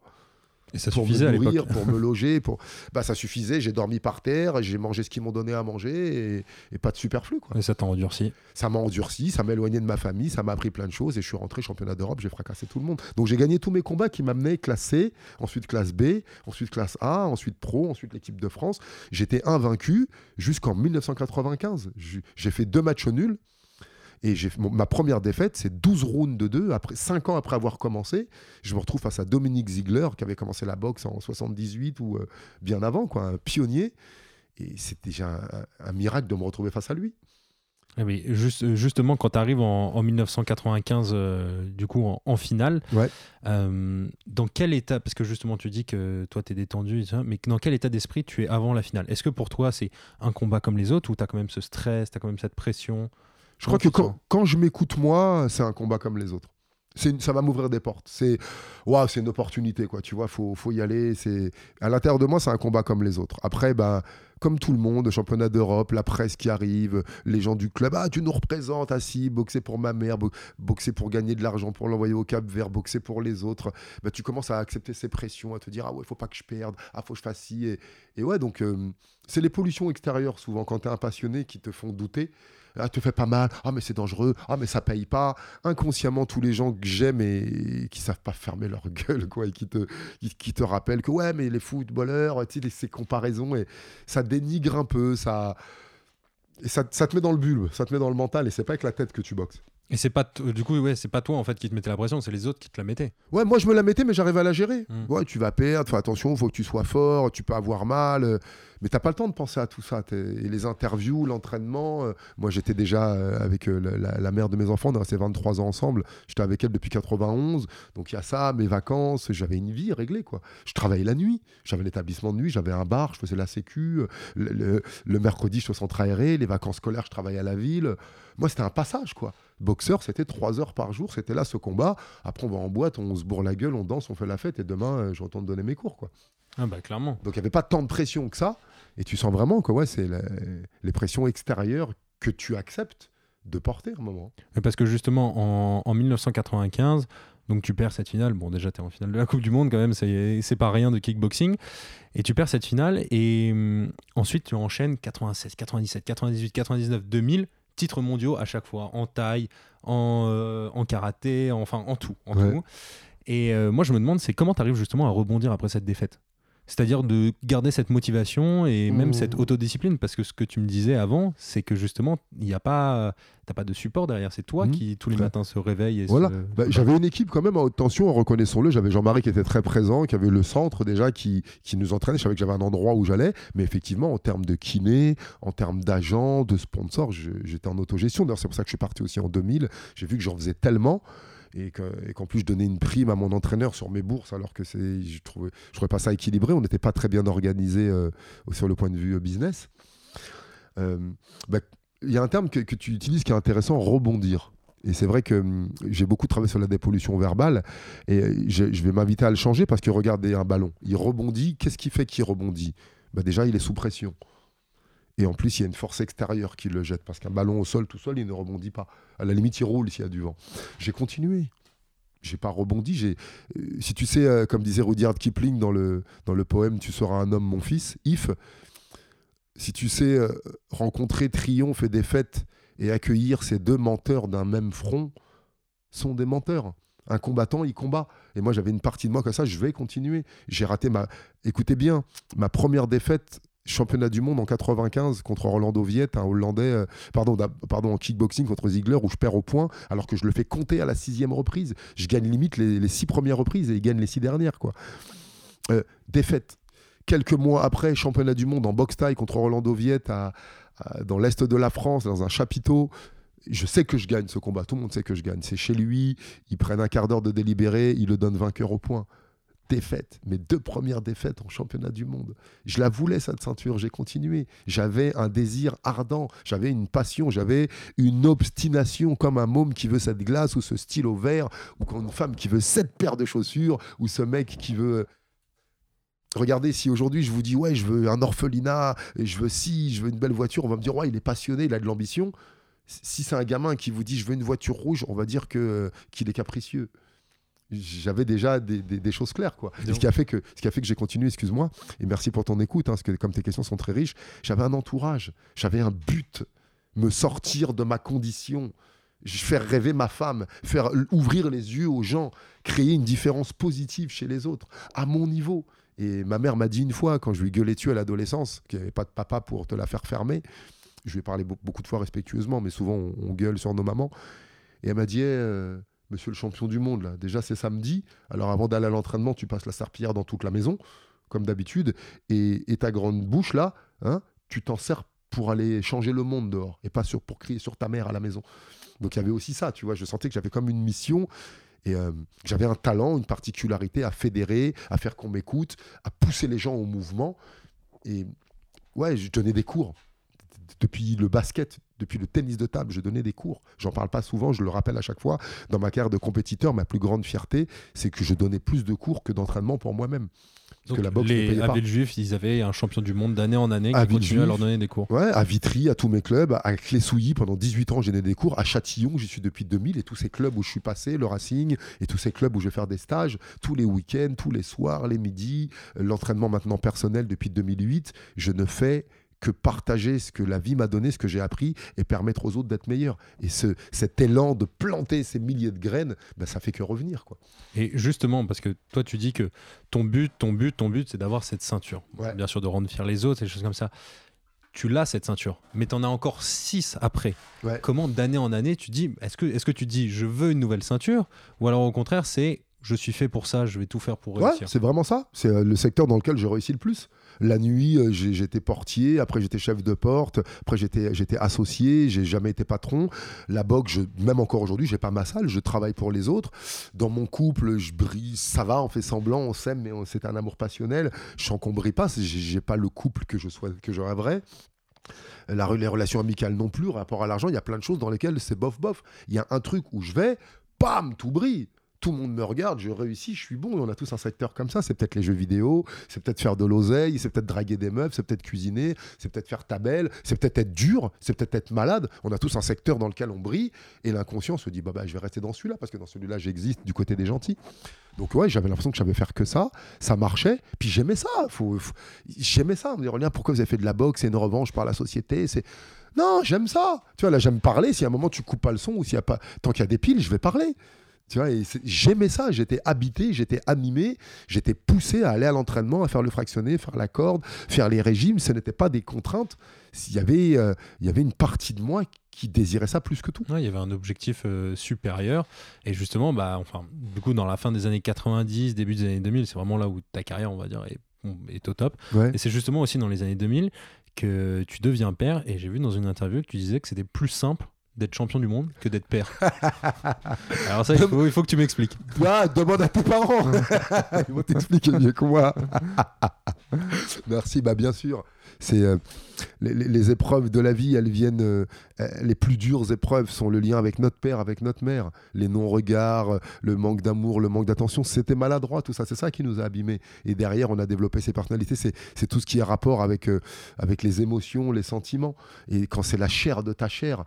Speaker 5: Et ça
Speaker 6: pour
Speaker 5: suffisait
Speaker 6: me
Speaker 5: à
Speaker 6: nourrir, pour me loger. Pour... Bah, ça suffisait, j'ai dormi par terre, j'ai mangé ce qu'ils m'ont donné à manger et, et pas de superflu. Quoi.
Speaker 5: Et ça t'a endurci?
Speaker 6: Ça m'a endurci, ça m'a éloigné de ma famille, ça m'a appris plein de choses et je suis rentré championnat d'Europe, j'ai fracassé tout le monde. Donc j'ai gagné tous mes combats qui m'amenaient classe C, ensuite classe B, ensuite classe A, ensuite pro, ensuite l'équipe de France. J'étais invaincu jusqu'en 1995. J'ai j'ai fait deux matchs nuls. Et j'ai ma première défaite, c'est 12 rounds de 2. Après, 5 ans après avoir commencé, je me retrouve face à Dominique Ziegler, qui avait commencé la boxe en 78 ou euh, bien avant, quoi, un pionnier. Et c'était déjà un, un miracle de me retrouver face à lui.
Speaker 5: Ah oui, juste, justement, quand tu arrives en, en 1995, euh, du coup, en, en finale,
Speaker 6: Ouais.
Speaker 5: euh, dans quel état, parce que justement, tu dis que toi, tu es détendu, mais dans quel état d'esprit tu es avant la finale? Est-ce que pour toi, c'est un combat comme les autres ou tu as quand même ce stress, tu as quand même cette pression?
Speaker 6: Je crois que quand, je m'écoute moi, c'est un combat comme les autres. Une- ça va m'ouvrir des portes. C'est waouh, c'est une opportunité quoi. Tu vois, faut faut y aller. C'est à l'intérieur de moi, c'est un combat comme les autres. Après, ben comme tout le monde, le championnat d'Europe, la presse qui arrive, les gens du club, ah tu nous représentes, ah si, boxer pour ma mère, bo- boxer pour gagner de l'argent, pour l'envoyer au Cap Vert, boxer pour les autres. Ben, tu commences à accepter ces pressions, à te dire ah ouais, faut pas que je perde, ah faut que je fasse ci et, et ouais donc euh, c'est les pollutions extérieures souvent quand tu es un passionné qui te font douter. Ah, te fait pas mal. Ah, mais c'est dangereux. Ah, mais ça paye pas. Inconsciemment, tous les gens que j'aime et qui savent pas fermer leur gueule, quoi, et qui te, qui, te rappellent que ouais, mais les footballeurs, tu sais, ces comparaisons, et ça dénigre un peu, ça. Et ça, ça te met dans le bulbe, ça te met dans le mental, et c'est pas avec la tête que tu boxes.
Speaker 5: Et c'est pas, du coup, ouais, c'est pas toi en fait qui te mettais la pression, c'est les autres qui te la mettaient.
Speaker 6: Ouais, moi je me la mettais, mais j'arrivais à la gérer.
Speaker 5: Mm.
Speaker 6: Ouais, tu vas perdre, attention, faut que tu sois fort, tu peux avoir mal. euh, mais t'as pas le temps de penser à tout ça. Et les interviews, l'entraînement. euh, moi j'étais déjà euh, avec euh, la, mère de mes enfants, on est resté 23 ans ensemble. J'étais avec elle depuis 91. Donc il y a ça, mes vacances, j'avais une vie réglée. quoi. Je travaillais la nuit, j'avais l'établissement de nuit, j'avais un bar, je faisais la sécu. Le, le- le mercredi, je suis au centre aéré, les vacances scolaires, je travaillais à la ville. Moi c'était un passage quoi. Boxeur, c'était trois heures par jour, c'était là ce combat. Après, on va en boîte, on se bourre la gueule, on danse, on fait la fête, et demain, euh, je retourne donner mes cours. Quoi.
Speaker 5: Ah bah clairement.
Speaker 6: Donc, il n'y avait pas tant de pression que ça. Et tu sens vraiment que ouais, c'est la- les pressions extérieures que tu acceptes de porter à un moment.
Speaker 5: Mais Parce que justement, en, en 1995, donc tu perds cette finale. Bon, déjà, tu es en finale de la Coupe du Monde quand même, c'est c'est pas rien de kickboxing. Et tu perds cette finale. Et hum, ensuite, tu enchaînes 96, 97, 98, 99, 2000, titres mondiaux à chaque fois, en taille, en, euh, en karaté, enfin en tout. En
Speaker 6: Ouais.
Speaker 5: tout. Et euh, moi, je me demande, c'est comment tu arrives justement à rebondir après cette défaite? C'est-à-dire de garder cette motivation et même
Speaker 6: Mmh.
Speaker 5: cette autodiscipline, parce que ce que tu me disais avant, c'est que justement, il n'y a pas, t'as pas de support derrière. C'est toi
Speaker 6: Mmh.
Speaker 5: qui tous les
Speaker 6: Ouais.
Speaker 5: matins se réveille. Et
Speaker 6: Voilà.
Speaker 5: se-
Speaker 6: Bah, j'avais une équipe quand même à haute tension, reconnaissons-le. J'avais Jean-Marie qui était très présent, qui avait le centre déjà, qui, qui nous entraînait. Je savais que j'avais un endroit où j'allais. Mais effectivement, en termes de kiné, en termes d'agents, de sponsors, j'étais en autogestion. D'ailleurs, c'est pour ça que je suis parti aussi en 2000. J'ai vu que j'en faisais tellement. Et que- et qu'en plus je donnais une prime à mon entraîneur sur mes bourses alors que c'est je trouvais je trouvais pas ça équilibré on n'était pas très bien organisé euh, sur le point de vue euh, business Euh, bah, il y a un terme que, tu utilises qui est intéressant rebondir et c'est vrai que hum, j'ai beaucoup travaillé sur la dépollution verbale et je, je vais m'inviter à le changer parce que regardez un ballon, il rebondit. Qu'est-ce qui fait qu'il rebondit? Bah Déjà, il est sous pression. Et en plus, il y a une force extérieure qui le jette parce qu'un ballon au sol tout seul, il ne rebondit pas. À la limite, il roule s'il y a du vent. J'ai continué. J'ai pas rebondi. J'ai, euh, si tu sais, euh, comme disait Rudyard Kipling dans le, dans le poème Tu seras un homme, mon fils, if, si tu sais euh, rencontrer triomphe et défaite et accueillir ces deux menteurs d'un même front, sont des menteurs. Un combattant, il combat. Et moi, j'avais une partie de moi comme ça, je vais continuer. J'ai raté ma. Écoutez bien, ma première défaite, championnat du monde en 95 contre Orlando Viet, un Hollandais, euh, pardon, pardon, en kickboxing contre Ziegler, où je perds au point, alors que je le fais compter à la sixième reprise. Je gagne limite les, six premières reprises et il gagne les six dernières. Quoi. Euh, défaite. quelques mois après, championnat du monde en boxe taille contre Rolando Viette dans l'est de la France, dans un chapiteau. Je sais que je gagne ce combat. Tout le monde sait que je gagne. C'est chez lui. Ils prennent un quart d'heure de délibéré. Ils le donnent vainqueur au point. Défaite. Mes deux premières défaites en championnat du monde. Je la voulais, cette ceinture. J'ai continué. J'avais un désir ardent. J'avais une passion. J'avais une obstination comme un môme qui veut cette glace ou ce stylo vert ou comme une femme qui veut cette paire de chaussures ou ce mec qui veut Regardez, si aujourd'hui je vous dis, ouais, je veux un orphelinat, je veux ci, je veux une belle voiture, on va me dire, ouais, il est passionné, il a de l'ambition. Si c'est un gamin qui vous dit, je veux une voiture rouge, on va dire qu'il est capricieux. J'avais déjà des, des- des choses claires, quoi. Et ce qui a fait que, ce qui a fait que j'ai continué, excuse-moi, et merci pour ton écoute, hein, parce que comme tes questions sont très riches, j'avais un entourage, j'avais un but, me sortir de ma condition, faire rêver ma femme, faire ouvrir les yeux aux gens, créer une différence positive chez les autres, à mon niveau. Et ma mère m'a dit une fois, quand je lui gueulais dessus à l'adolescence, qu'il n'y avait pas de papa pour te la faire fermer, je lui ai parlé be- beaucoup de fois respectueusement, mais souvent on, on gueule sur nos mamans. Et elle m'a dit, Eh, euh, monsieur le champion du monde, là, déjà c'est samedi, alors avant d'aller à l'entraînement, tu passes la serpillière dans toute la maison, comme d'habitude, et, et ta grande bouche, là, hein, tu t'en sers pour aller changer le monde dehors, et pas sur, pour crier sur ta mère à la maison. Donc il y avait aussi ça, tu vois, je sentais que j'avais comme une mission, et euh, j'avais un talent, une particularité à fédérer, à faire qu'on m'écoute, à pousser les gens au mouvement. Et ouais, je donnais des cours. Depuis le basket, depuis le tennis de table, je donnais des cours. J'en parle pas souvent, je le rappelle à chaque fois. Dans ma carrière de compétiteur, ma plus grande fierté, c'est que je donnais plus de cours que d'entraînement pour moi-même. Parce que la boxe ne
Speaker 5: les, à
Speaker 6: pas.
Speaker 5: Villejuif, ils avaient un champion du monde d'année en année
Speaker 6: À
Speaker 5: qui continuait à leur donner des cours.
Speaker 6: Ouais, à Vitry, à tous mes clubs, à Clé-Souilly, pendant 18 ans, j'ai donné des cours. À Châtillon, j'y suis depuis 2000. Et tous ces clubs où je suis passé, le Racing, et tous ces clubs où je vais faire des stages, tous les week-ends, tous les soirs, les midis, euh, l'entraînement maintenant personnel depuis 2008, je ne fais que partager ce que la vie m'a donné, ce que j'ai appris, et permettre aux autres d'être meilleurs. Et ce, cet élan de planter ces milliers de graines, ben, ça fait que revenir. Quoi.
Speaker 5: Et justement, parce que toi, tu dis que ton but, ton but, ton but, c'est d'avoir cette ceinture.
Speaker 6: Ouais.
Speaker 5: Bien sûr, de rendre fier les autres et des choses comme ça. Tu l'as cette ceinture, mais tu en as encore six après.
Speaker 6: Ouais.
Speaker 5: Comment d'année en année tu dis Est-ce que, est que tu dis je veux une nouvelle ceinture Ou alors au contraire, c'est je suis fait pour ça, je vais tout faire pour
Speaker 6: Ouais,
Speaker 5: réussir?
Speaker 6: c'est vraiment ça. C'est euh, le secteur dans lequel je réussis le plus. La nuit, euh, j'étais portier, après j'étais chef de porte, après j'étais associé, j'ai jamais été patron. La boxe, même encore aujourd'hui, j'ai pas ma salle, je travaille pour les autres. Dans mon couple, je brille, ça va, on fait semblant, on s'aime, mais c'est un amour passionnel. Je sens qu'on brille pas, j'ai pas le couple que je souhaite, que je rêverais. La, les relations amicales non plus, rapport à l'argent, il y a plein de choses dans lesquelles c'est bof bof. Il y a un truc où je vais, bam, tout brille. Tout le monde me regarde, je réussis, je suis bon. On a tous un secteur comme ça. C'est peut-être les jeux vidéo, c'est peut-être faire de l'oseille, c'est peut-être draguer des meufs, c'est peut-être cuisiner, c'est peut-être faire ta belle, c'est peut-être être dur, c'est peut-être être malade. On a tous un secteur dans lequel on brille. Et l'inconscient se dit, bah, bah, je vais rester dans celui-là parce que dans celui-là, j'existe du côté des gentils. Donc ouais, j'avais l'impression que je savais faire que ça. Ça marchait. Puis j'aimais ça. J'aimais ça. On me dit, pourquoi vous avez fait de la boxe C'est une revanche par la société. C'est non, j'aime ça. Tu vois, là, j'aime parler. Si à un moment tu coupes pas le son ou s'il y a pas, tant qu'il y a des piles, je vais parler. Tu vois, j'aimais ça. J'étais habité, j'étais animé, j'étais poussé à aller à l'entraînement, à faire le fractionné, faire la corde, faire les régimes. Ce n'était pas des contraintes. S'il y avait, euh, il y avait une partie de moi qui désirait ça plus que tout.
Speaker 5: Ouais, il y avait un objectif euh, supérieur. Et justement, bah, enfin, du coup, dans la fin des années 90, début des années 2000, c'est vraiment là où ta carrière, on va dire, est, est au top.
Speaker 6: Ouais.
Speaker 5: Et c'est justement aussi dans les années 2000 que tu deviens père. Et j'ai vu dans une interview que tu disais que c'était plus simple d'être champion du monde que d'être père. Alors ça, il faut, il faut que tu m'expliques.
Speaker 6: Ah, demande à tes parents. Ils vont t'expliquer mieux que moi. Merci, bah bien sûr. C'est euh, les, épreuves de la vie, elles viennent. euh, euh, les plus dures épreuves sont le lien avec notre père, avec notre mère, les non-regards, le manque d'amour, le manque d'attention. C'était maladroit, tout ça. C'est ça qui nous a abîmés. Et derrière, on a développé ces personnalités. C'est c'est tout ce qui est rapport avec euh, avec les émotions, les sentiments. Et quand c'est la chair de ta chair,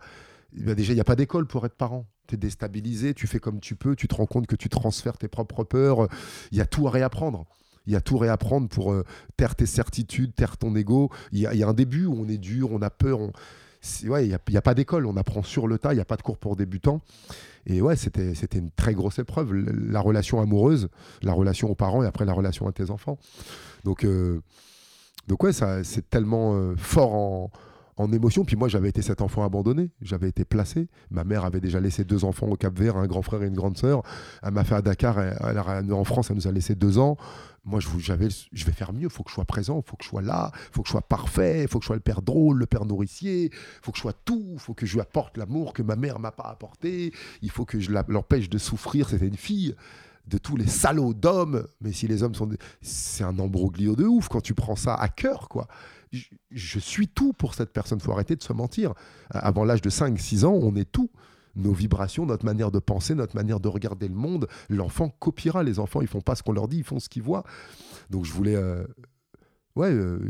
Speaker 6: eh ben déjà, il n'y a pas d'école pour être parent. Tu es déstabilisé, tu fais comme tu peux, tu te rends compte que tu transfères tes propres peurs. Il y a tout à réapprendre. Il y a tout à réapprendre pour euh, taire tes certitudes, taire ton ego. Il y, a, il un début où on est dur, on a peur. on- c'est- ouais, il n'y a, il pas d'école, on apprend sur le tas, il n'y a pas de cours pour débutants. Et ouais, c'était c'était une très grosse épreuve. La relation amoureuse, la relation aux parents et après la relation à tes enfants. Donc, euh, donc ouais, ça, c'est tellement euh, fort en, en émotion. Puis moi, j'avais été cet enfant abandonné, j'avais été placé. Ma mère avait déjà laissé deux enfants au Cap Vert, un grand frère et une grande sœur. Elle m'a fait à Dakar, elle- en France, elle nous a laissé deux ans. Moi, je, j'avais, je vais faire mieux, il faut que je sois présent, il faut que je sois là, il faut que je sois parfait, il faut que je sois le père drôle, le père nourricier, il faut que je sois tout, il faut que je lui apporte l'amour que ma mère m'a pas apporté, il faut que je l'empêche de souffrir, c'était une fille de tous les salauds d'hommes, mais si les hommes sont... C'est un ambroglio de ouf quand tu prends ça à cœur, quoi. Je, suis tout pour cette personne, faut arrêter de se mentir. Avant l'âge de 5-6 ans, on est tout. Nos vibrations, notre manière de penser, notre manière de regarder le monde, l'enfant copiera. Les enfants, ils font pas ce qu'on leur dit, ils font ce qu'ils voient. Donc je voulais... euh, Ouais, euh,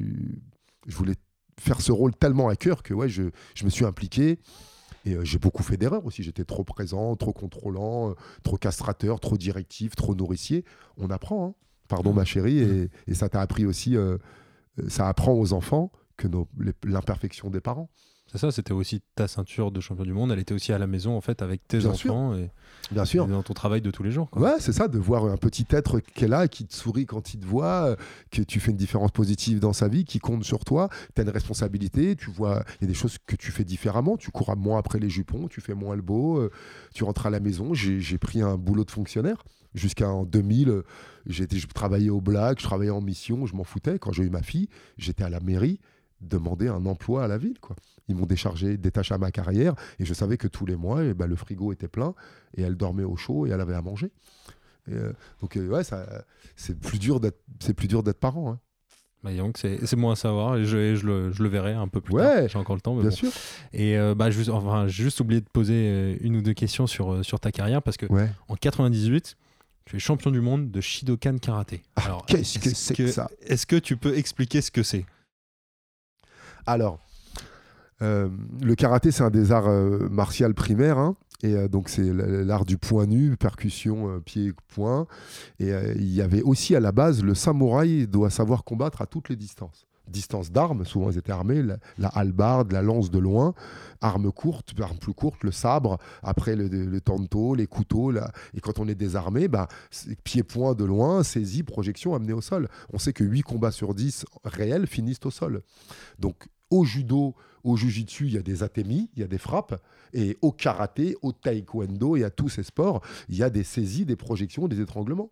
Speaker 6: je voulais faire ce rôle tellement à cœur que ouais, je, je me suis impliqué. Et euh, j'ai beaucoup fait d'erreurs aussi. J'étais trop présent, trop contrôlant, euh, trop castrateur, trop directif, trop nourricier. On apprend, hein. pardon ma chérie, et, et ça t'a appris aussi, euh, ça apprend aux enfants que l'imperfection des parents.
Speaker 5: C'est ça, c'était aussi ta ceinture de champion du monde. Elle était aussi à la maison en fait avec tes
Speaker 6: Bien
Speaker 5: enfants et,
Speaker 6: Bien sûr.
Speaker 5: et dans ton travail de tous les jours. quoi.
Speaker 6: Ouais, c'est ça, de voir un petit être qui est là, qui te sourit quand il te voit, euh, que tu fais une différence positive dans sa vie, qui compte sur toi, tu as une responsabilité, tu vois, il y a des choses que tu fais différemment, tu cours moins après les jupons, tu fais moins le beau, euh, tu rentres à la maison, j'ai j'ai pris un boulot de fonctionnaire. Jusqu'en 2000, euh, j'étais- je travaillais au black, je travaillais en mission, je m'en foutais. Quand j'ai eu ma fille, j'étais à la mairie demander un emploi à la ville. Quoi. Ils m'ont déchargé, détaché à ma carrière et je savais que tous les mois, eh ben, le frigo était plein et elle dormait au chaud et elle avait à manger. Et, euh, donc euh, ouais, c'est plus dur d'être, parent. hein.
Speaker 5: Bah, c'est bon à savoir et je, je le, je le verrai un peu plus
Speaker 6: Ouais,
Speaker 5: tard. J'ai encore le temps. mais
Speaker 6: Bien
Speaker 5: bon.
Speaker 6: sûr.
Speaker 5: Et euh, bah, juste, enfin, j'ai juste oublié de poser euh, une ou deux questions sur, euh, sur ta carrière parce que
Speaker 6: Ouais.
Speaker 5: en 98, tu es champion du monde de Shidokan karaté. Alors,
Speaker 6: Ah, qu'est-ce que c'est que ça?
Speaker 5: Est-ce que tu peux expliquer ce que c'est?
Speaker 6: Alors, euh, le karaté, c'est un des arts euh, martiaux primaires. hein. et euh, donc, c'est l'art du point nu, percussion, pied, point. Et il y avait aussi à la base, le samouraï doit savoir combattre à toutes les distances. Distance d'armes, souvent ils étaient armés, la, la hallebarde, la lance de loin, armes courtes, armes plus courtes, le sabre, après le, le les couteaux. Et quand on est désarmé, bah, pied-point de loin, saisie, projection, amené au sol. On sait que 8 combats sur 10 réels finissent au sol. Donc au judo, au jujitsu, il y a des atémis, il y a des frappes. Et au karaté, au taekwondo et à tous ces sports, il y a des saisies, des projections, des étranglements.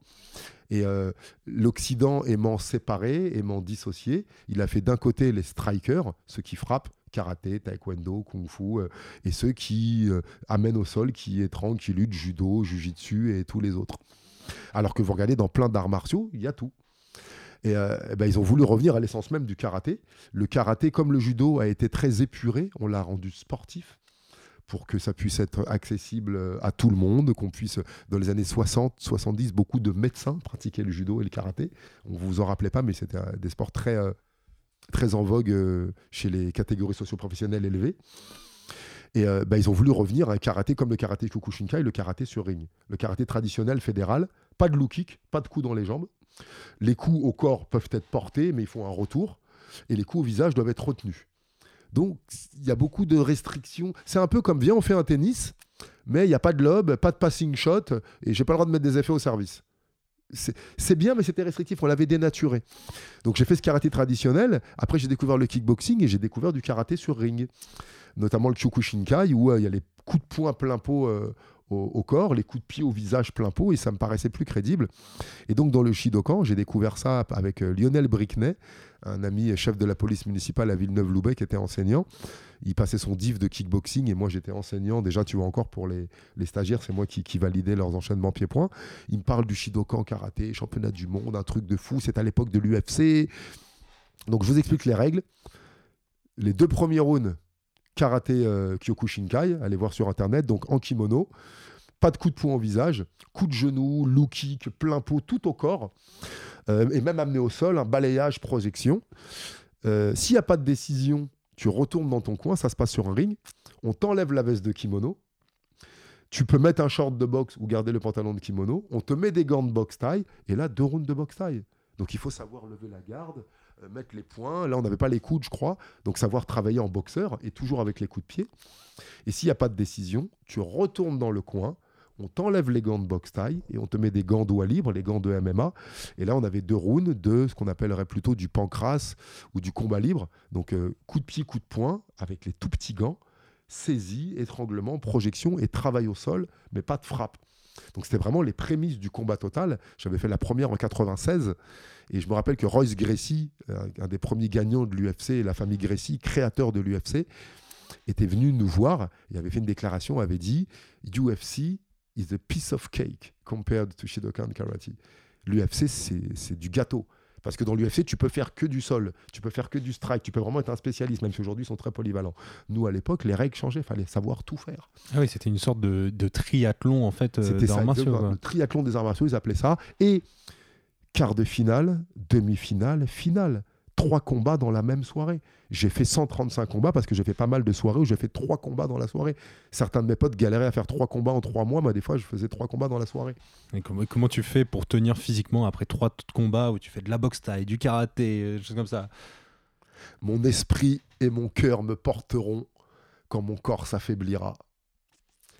Speaker 6: Et euh, l'Occident aimant séparer, aimant dissocier, il a fait d'un côté les strikers, ceux qui frappent, karaté, taekwondo, kung fu, euh, et ceux qui euh, amènent au sol, qui étranglent, qui luttent, judo, jujitsu et tous les autres. Alors que vous regardez dans plein d'arts martiaux, il y a tout. Et, euh, eh ben, ils ont voulu revenir à l'essence même du karaté. Le karaté, comme le judo, a été très épuré. On l'a rendu sportif pour que ça puisse être accessible euh, à tout le monde, qu'on puisse, dans les années 60, 70, beaucoup de médecins pratiquaient le judo et le karaté. On vous en rappelait pas, mais c'était euh, des sports très, très en vogue chez les catégories socio-professionnelles élevées. Et bah, ils ont voulu revenir à un karaté comme le karaté Kyokushinkai, le karaté sur ring. Le karaté traditionnel fédéral, pas de low kick, pas de coups dans les jambes. Les coups au corps peuvent être portés, mais ils font un retour. Et les coups au visage doivent être retenus. Donc, il y a beaucoup de restrictions. C'est un peu comme, viens, on fait un tennis, mais il n'y a pas de lob, pas de passing shot, et j'ai pas le droit de mettre des effets au service. C'est bien, mais c'était restrictif, on l'avait dénaturé. Donc j'ai fait ce karaté traditionnel. Après, j'ai découvert le kickboxing et j'ai découvert du karaté sur ring, notamment le Kyokushinkai, où euh, il y a les coups de poing plein pot euh, au, corps, les coups de pied au visage plein pot, et ça me paraissait plus crédible. Et donc dans le Shidokan, j'ai découvert ça avec euh, Lionel Bricnet, un ami chef de la police municipale à Villeneuve-Loubet qui était enseignant. Il passait son div de kickboxing et moi j'étais enseignant. Déjà, tu vois encore pour les, les stagiaires, c'est moi qui, qui validais leurs enchaînements pieds-points. Il me parle du Shidokan karaté, championnat du monde, un truc de fou. C'est à l'époque de l'UFC. Donc je vous explique les règles. Les deux premiers rounds, karaté euh, Kyokushinkai, allez voir sur internet, donc en kimono. Pas de coup de poing au visage, coup de genou, low kick, plein pot, tout au corps. Euh, et même amené au sol, un balayage, projection. Euh, S'il n'y a pas de décision, tu retournes dans ton coin, ça se passe sur un ring. On t'enlève la veste de kimono. Tu peux mettre un short de boxe ou garder le pantalon de kimono. On te met des gants de boxe taille. Et là, deux rounds de boxe taille. Donc il faut savoir lever la garde, mettre les poings. Là, on n'avait pas les coudes, je crois. Donc savoir travailler en boxeur et toujours avec les coups de pied. Et s'il n'y a pas de décision, tu retournes dans le coin on t'enlève les gants de boxe taille et on te met des gants doigts libres, les gants de MMA. Et là, on avait deux rounds de ce qu'on appellerait plutôt du pancras ou du combat libre. Donc, euh, coup de pied, coup de poing, avec les tout petits gants, saisie, étranglement, projection et travail au sol, mais pas de frappe. Donc c'était vraiment les prémices du combat total. J'avais fait la première en 96 et je me rappelle que Royce Gracie, euh, un des premiers gagnants de l'UFC, la famille Gracie, créateur de l'UFC, était venu nous voir. Il avait fait une déclaration, avait dit UFC is a piece of cake compared to Shidokan Karate. L'UFC, c'est du gâteau. Parce que dans l'UFC, tu peux faire que du sol, tu peux faire que du strike, tu peux vraiment être un spécialiste, même si aujourd'hui ils sont très polyvalents. Nous, à l'époque, les règles changeaient, il fallait savoir tout faire.
Speaker 5: Ah oui, c'était une sorte de, de, triathlon en fait euh,
Speaker 6: C'était ça, le triathlon des arts martiaux, ils appelaient ça. Et quart de finale, demi-finale, finale trois combats dans la même soirée. J'ai fait 135 combats parce que j'ai fait pas mal de soirées où j'ai fait trois combats dans la soirée. Certains de mes potes galéraient à faire trois combats en trois mois, mais des fois je faisais trois combats dans la soirée.
Speaker 5: Et comment, comment tu fais pour tenir physiquement après trois combats où tu fais de la boxe taille, du karaté, euh, des choses comme ça?
Speaker 6: Mon esprit et mon cœur me porteront quand mon corps s'affaiblira.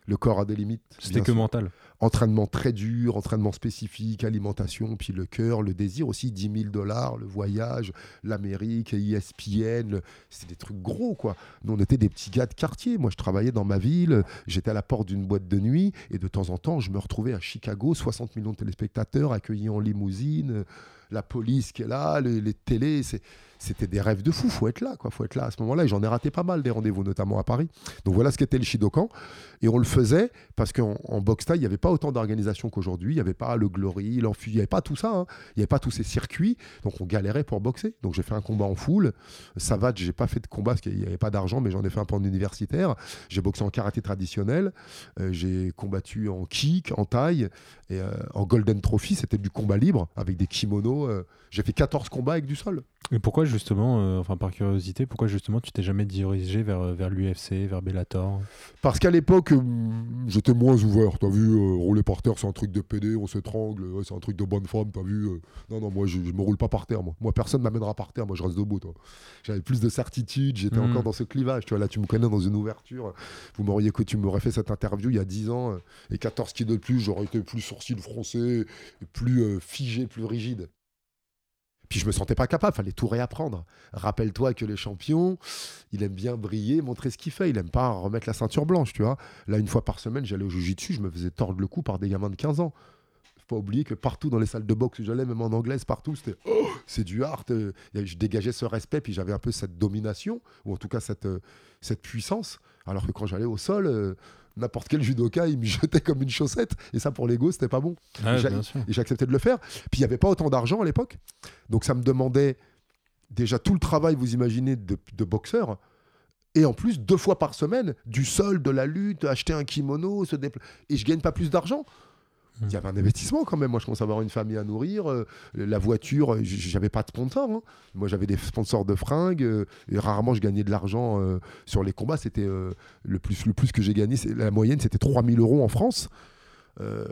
Speaker 6: Le corps a des limites.
Speaker 5: C'était que mental
Speaker 6: entraînement très dur, entraînement spécifique, alimentation, puis le cœur, le désir aussi, 10 000 dollars, le voyage, l'Amérique, ESPN, c'était des trucs gros quoi. Nous on était des petits gars de quartier, moi je travaillais dans ma ville, j'étais à la porte d'une boîte de nuit et de temps en temps je me retrouvais à Chicago, 60 millions de téléspectateurs accueillis en limousine, la police qui est là, les, les télés, c'est c'était des rêves de fou. Faut être là, quoi. Faut être là à ce moment-là. Et j'en ai raté pas mal des rendez-vous, notamment à Paris. Donc voilà ce qu'était le Shidokan. Et on le faisait parce qu'en en boxe taille, il n'y avait pas autant d'organisations qu'aujourd'hui. Il n'y avait pas le Glory, l'Enfui, il n'y avait pas tout ça. Hein. Il n'y avait pas tous ces circuits. Donc on galérait pour boxer. Donc j'ai fait un combat en foule. Savate, j'ai pas fait de combat parce qu'il n'y avait pas d'argent, mais j'en ai fait un peu en universitaire. J'ai boxé en karaté traditionnel. Euh, j'ai combattu en kick, en taille. Et euh, en Golden Trophy, c'était du combat libre avec des kimonos. Euh. j'ai fait 14 combats avec du sol.
Speaker 5: Et pourquoi justement, euh, enfin par curiosité, pourquoi justement tu t'es jamais dirigé vers, euh, vers l'UFC, vers Bellator?
Speaker 6: Parce qu'à l'époque, euh, j'étais moins ouvert. T'as vu, rouler par terre, c'est un truc de PD, on s'étrangle, c'est un truc de bonne femme, t'as vu. non, non, moi je, me roule pas par terre. Moi, moi personne m'amènera par terre, moi je reste debout. J'avais plus de certitude, j'étais hmm. encore dans ce clivage. Tu vois, là, tu me connais dans une ouverture. Vous m'auriez que tu m'aurais fait cette interview il y a 10 ans, et 14 kilos de plus, j'aurais été plus sourcil froncé, plus figé, plus rigide. Puis je me sentais pas capable, fallait tout réapprendre. Rappelle-toi que le champion, il aime bien briller, montrer ce qu'il fait. Il aime pas remettre la ceinture blanche, tu vois. Là, une fois par semaine, j'allais au dessus, je me faisais tordre le cou par des gamins de 15 ans. Faut pas oublier que partout dans les salles de boxe où j'allais, même en anglaise, partout, c'était oh, c'est du hard. Euh, je dégageais ce respect, puis j'avais un peu cette domination, ou en tout cas cette, euh, puissance. Alors que quand j'allais au sol, euh, n'importe quel judoka, il me jetait comme une chaussette. Et ça, pour l'ego, c'était pas bon.
Speaker 5: et
Speaker 6: j'acceptais de le faire. Puis il n'y avait pas autant d'argent à l'époque. Donc ça me demandait déjà tout le travail, vous imaginez, de, de boxeur. Et en plus, deux fois par semaine, du sol, de la lutte, acheter un kimono, se. Et je gagne pas plus d'argent. Il y avait un investissement quand même. Moi, je commence à avoir une famille à nourrir. Euh, la voiture, j'avais pas de sponsor. Hein. Moi, j'avais des sponsors de fringues. Euh, et rarement, je gagnais de l'argent euh, sur les combats. C'était le, plus, le plus que j'ai gagné. La moyenne, c'était 3000 euros en France. Euh,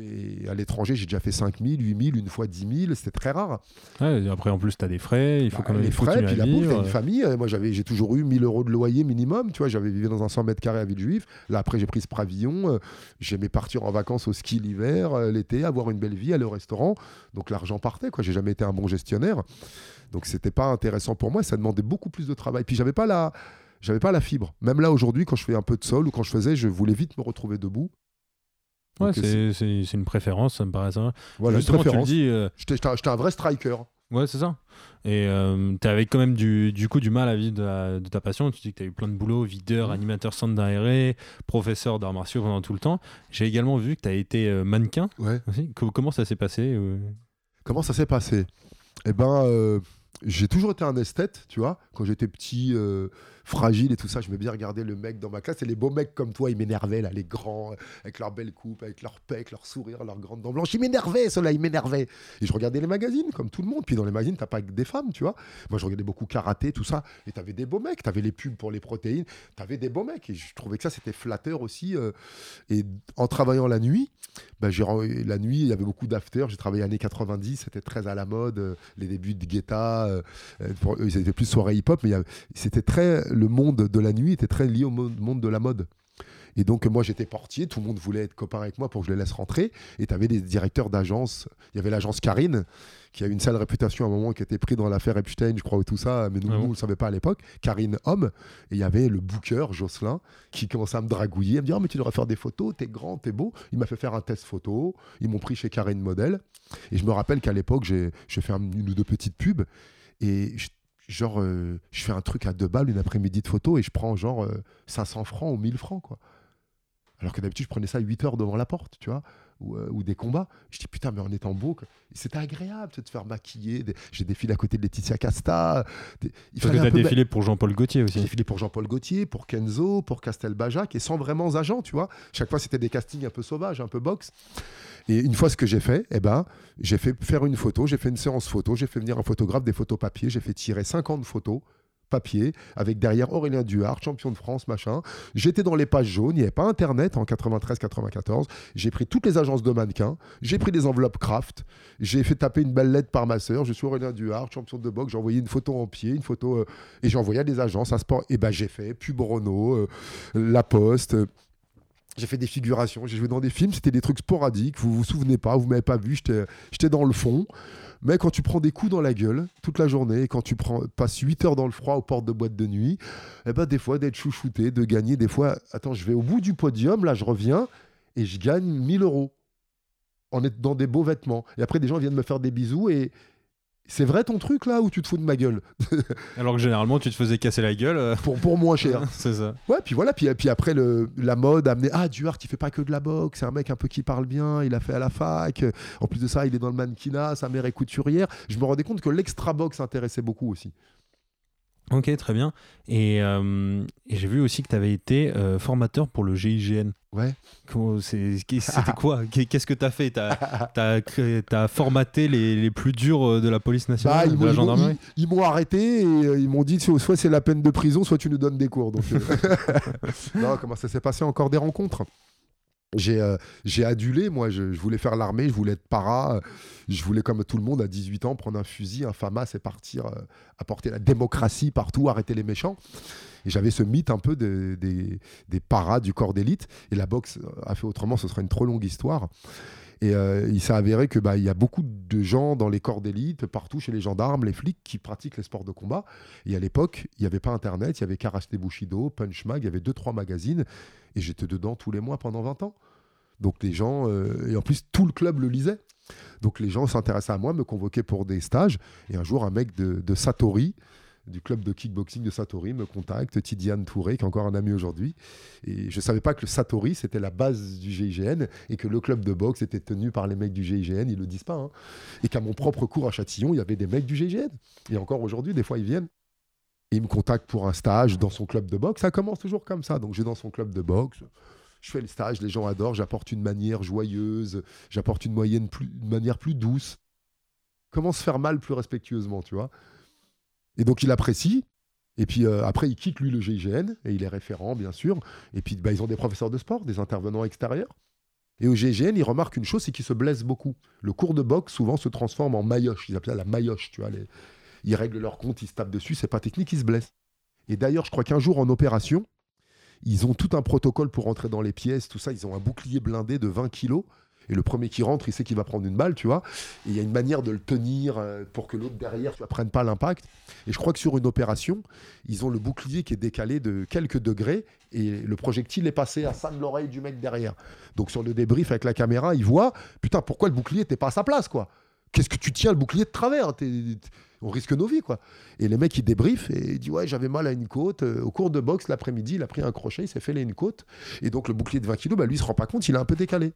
Speaker 6: et à l'étranger, j'ai déjà fait 5000, 8000, une fois 10 000, c'était très rare.
Speaker 5: après, en plus, tu as des frais, il faut bah, quand même
Speaker 6: Les frais, puis la bouffe, une famille. Euh, moi, j'avais, j'ai toujours eu 1000 euros de loyer minimum. Tu vois, j'avais vécu dans un 100 mètres carrés à Villejuif. Là, après, j'ai pris ce pavillon. Euh, j'aimais partir en vacances au ski l'hiver, l'été, avoir une belle vie, aller au restaurant. Donc, l'argent partait, quoi. J'ai jamais été un bon gestionnaire. Donc, c'était pas intéressant pour moi. Ça demandait beaucoup plus de travail. Puis, j'avais pas la j'avais pas la fibre. Même là aujourd'hui, quand je fais un peu de sol ou quand je faisais, je voulais vite me retrouver debout.
Speaker 5: Ouais, c'est une préférence, ça me paraît ça.
Speaker 6: Voilà, Justement, tu le dis. Euh, J'étais un vrai striker.
Speaker 5: Ouais, c'est ça. Et euh, tu avais quand même du, du, coup du mal à vivre de, ta passion. Tu dis que tu as eu plein de boulot, videur, mmh. animateur centre d'aéré, professeur d'arts martiaux pendant tout le temps. J'ai également vu que tu as été euh, mannequin.
Speaker 6: Ouais.
Speaker 5: Comment ça s'est passé
Speaker 6: Comment ça s'est passé? Eh ben, j'ai toujours été un esthète, tu vois. Quand j'étais petit, fragile et tout ça. Je me bien regarder le mec dans ma classe. Et les beaux mecs comme toi, ils m'énervaient, là, les grands, avec leur belle coupe, avec leur pec, leur sourire, leurs grandes dents blanches. Ils m'énervaient, ceux-là, ils m'énervaient. Et je regardais les magazines, comme tout le monde. Puis dans les magazines, t'as pas que des femmes, tu vois. Moi, je regardais beaucoup karaté, tout ça. Et t'avais des beaux mecs. T'avais les pubs pour les protéines. T'avais des beaux mecs. Et je trouvais que ça, c'était flatteur aussi. Euh. et en travaillant la nuit, bah, la nuit, il y avait beaucoup d'after. J'ai travaillé années 90, c'était très à la mode. Euh, les débuts de Guetta, euh, ils étaient plus soirée hip-hop, mais c'était très le monde de la nuit était très lié au monde de la mode. Et donc, moi, j'étais portier, tout le monde voulait être copain avec moi pour que je les laisse rentrer. Et tu avais des directeurs d'agence. Il y avait l'agence Karine, qui a une sale réputation à un moment, qui était pris dans l'affaire Epstein, je crois, ou tout ça, mais nous,
Speaker 5: Ah bon
Speaker 6: on ne le savait pas à l'époque. Karine Homme. Et il y avait le booker, Jocelyn, qui commençait à me dragouiller, à me dire, oh, mais tu devrais faire des photos, t'es grand, t'es beau. Il m'a fait faire un test photo. Ils m'ont pris chez Karine Model. Et je me rappelle qu'à l'époque, j'ai fait un- une ou deux petites pubs. Et je- genre, euh, je fais un truc à deux balles une après-midi de photo et je prends genre euh, 500 francs ou 1000 francs, quoi. Alors que d'habitude, je prenais ça 8 heures devant la porte, tu vois, ou, euh, ou des combats. Je dis, putain, mais en étant beau, c'était agréable de se faire maquiller. Des- J'ai défilé à côté de Laetitia Casta. Des- Il
Speaker 5: Parce que tu as défilé pour Jean-Paul Gaultier
Speaker 6: j'ai
Speaker 5: aussi.
Speaker 6: défilé pour Jean-Paul Gaultier, pour Kenzo, pour Castelbajac, et sans vraiment agent, tu vois. Chaque fois, c'était des castings un peu sauvages, un peu box. Et une fois, ce que j'ai fait, eh ben, j'ai fait faire une photo, j'ai fait une séance photo, j'ai fait venir un photographe des photos papier, j'ai fait tirer 50 photos papier, avec derrière Aurélien Duhart, champion de France, machin. J'étais dans les pages jaunes, il n'y avait pas Internet en 93-94. J'ai pris toutes les agences de mannequins, j'ai pris des enveloppes craft, j'ai fait taper une belle lettre par ma sœur, je suis Aurélien Duhart, champion de boxe, j'ai envoyé une photo en pied, une photo... euh, et j'ai envoyé à des agences, à sport. Et ben j'ai fait Pub Renault, euh, La Poste. J'ai fait des figurations, j'ai joué dans des films, c'était des trucs sporadiques, vous vous souvenez pas, vous m'avez pas vu, j'étais dans le fond. Mais quand tu prends des coups dans la gueule toute la journée, quand tu prends, passes 8 heures dans le froid aux portes de boîte de nuit, eh ben des fois d'être chouchouté, de gagner, des fois, attends, je vais au bout du podium, là je reviens et je gagne 1000 euros en être dans des beaux vêtements. Et après, des gens viennent me faire des bisous et c'est vrai ton truc là ou tu te fous de ma gueule
Speaker 5: Alors que généralement, tu te faisais casser la gueule. euh,
Speaker 6: pour, pour moins cher
Speaker 5: c'est ça.
Speaker 6: Ouais, puis voilà, puis, puis après, le, la mode a amené Ah, Duhart, il fait pas que de la boxe, c'est un mec un peu qui parle bien, il a fait à la fac. En plus de ça, il est dans le mannequinat, sa mère est couturière. Je me rendais compte que l'extra boxe intéressait beaucoup aussi.
Speaker 5: Ok, très bien. Et, euh, et j'ai vu aussi que tu avais été euh, formateur pour le GIGN.
Speaker 6: Ouais.
Speaker 5: C'était quoi? Qu'est- Qu'est-ce que tu as fait Tu as, formaté les, les plus durs euh, de la police
Speaker 6: Bah,
Speaker 5: nationale,
Speaker 6: ils
Speaker 5: de la gendarmerie?
Speaker 6: ils- ils m'ont arrêté et euh, ils m'ont dit soit c'est la peine de prison, soit tu nous donnes des cours. Donc, non, comment ça s'est passé? Encore des rencontres? J'ai euh, j'ai adulé, moi, je, voulais faire l'armée, je voulais être para, euh, je voulais, comme tout le monde, à 18 ans, prendre un fusil, un FAMAS et partir euh, apporter la démocratie partout, arrêter les méchants. Et j'avais ce mythe un peu de- des, des paras du corps d'élite. Et la boxe a fait autrement, ce sera une trop longue histoire. Et euh, il s'est avéré que bah, il y a beaucoup de gens dans les corps d'élite, partout chez les gendarmes, les flics, qui pratiquent les sports de combat. Et à l'époque, il n'y avait pas Internet, il y avait Karate Bushido, Punch Mag, il y avait deux trois magazines, et j'étais dedans tous les mois pendant 20 ans. Donc les gens, euh, et en plus tout le club le lisait. Donc les gens s'intéressaient à moi, me convoquaient pour des stages. Et un jour, un mec de, de Satori, du club de kickboxing de Satori, me contacte, Tidiane Touré, qui est encore un ami aujourd'hui. Et je ne savais pas que le Satori, c'était la base du GIGN, et que le club de boxe était tenu par les mecs du GIGN, ils le disent pas. hein. Et qu'à mon propre cours à Châtillon, il y avait des mecs du GIGN. Et encore aujourd'hui, des fois, ils viennent. Et il me contacte pour un stage dans son club de boxe. Ça commence toujours comme ça. Donc, je vais dans son club de boxe. Je fais le stage, les gens adorent. J'apporte une manière joyeuse. J'apporte une, moyenne plus, une manière plus douce. Comment se faire mal plus respectueusement, tu vois? Et donc, il apprécie. Et puis euh, après, il quitte lui le GIGN et il est référent, bien sûr. Et puis, bah, ils ont des professeurs de sport, des intervenants extérieurs. Et au GIGN, il remarque une chose, c'est qu'ils se blessent beaucoup. Le cours de boxe, souvent, se transforme en maillotche. Ils appellent ça la maillotche, tu vois. Ils règlent leur compte, ils se tapent dessus, c'est pas technique, ils se blessent. Et d'ailleurs, je crois qu'un jour, en opération, ils ont tout un protocole pour rentrer dans les pièces, tout ça. Ils ont un bouclier blindé de 20 kilos. Et le premier qui rentre, il sait qu'il va prendre une balle, tu vois. Et il y a une manière de le tenir euh, pour que l'autre derrière ne prenne pas l'impact. Et je crois que sur une opération, ils ont le bouclier qui est décalé de quelques degrés et le projectile est passé à ça de l'oreille du mec derrière. Donc sur le débrief avec la caméra, ils voient putain, pourquoi le bouclier n'était pas à sa place, quoi? Qu'est-ce que tu tiens le bouclier de travers? On risque nos vies, quoi. Et les mecs, ils débriefent et ils disent Ouais, j'avais mal à une côte. Euh, Au cours de boxe, l'après-midi, il a pris un crochet, il s'est fait une côte. Et donc, le bouclier de 20 kg, bah, lui, il se rend pas compte, il est un peu décalé.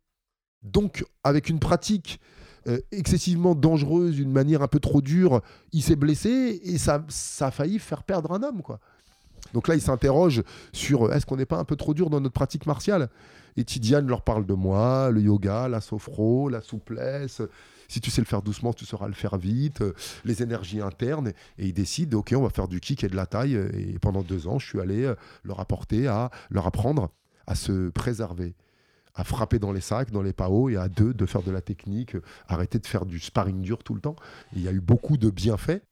Speaker 6: Donc, avec une pratique euh, excessivement dangereuse, d'une manière un peu trop dure, il s'est blessé et ça, ça a failli faire perdre un homme, quoi. Donc là, il s'interroge sur euh, est-ce qu'on n'est pas un peu trop dur dans notre pratique martiale? Et Tidiane leur parle de moi, le yoga, la sophro, la souplesse. Si tu sais le faire doucement, tu sauras le faire vite. euh, Les énergies internes. Et ils décident, OK, on va faire du kick et de la taille. Et pendant deux ans, je suis allé leur apporter, à leur apprendre à se préserver à frapper dans les sacs, dans les paos, et à deux, de faire de la technique, euh, arrêter de faire du sparring dur tout le temps. Il y a eu beaucoup de bienfaits,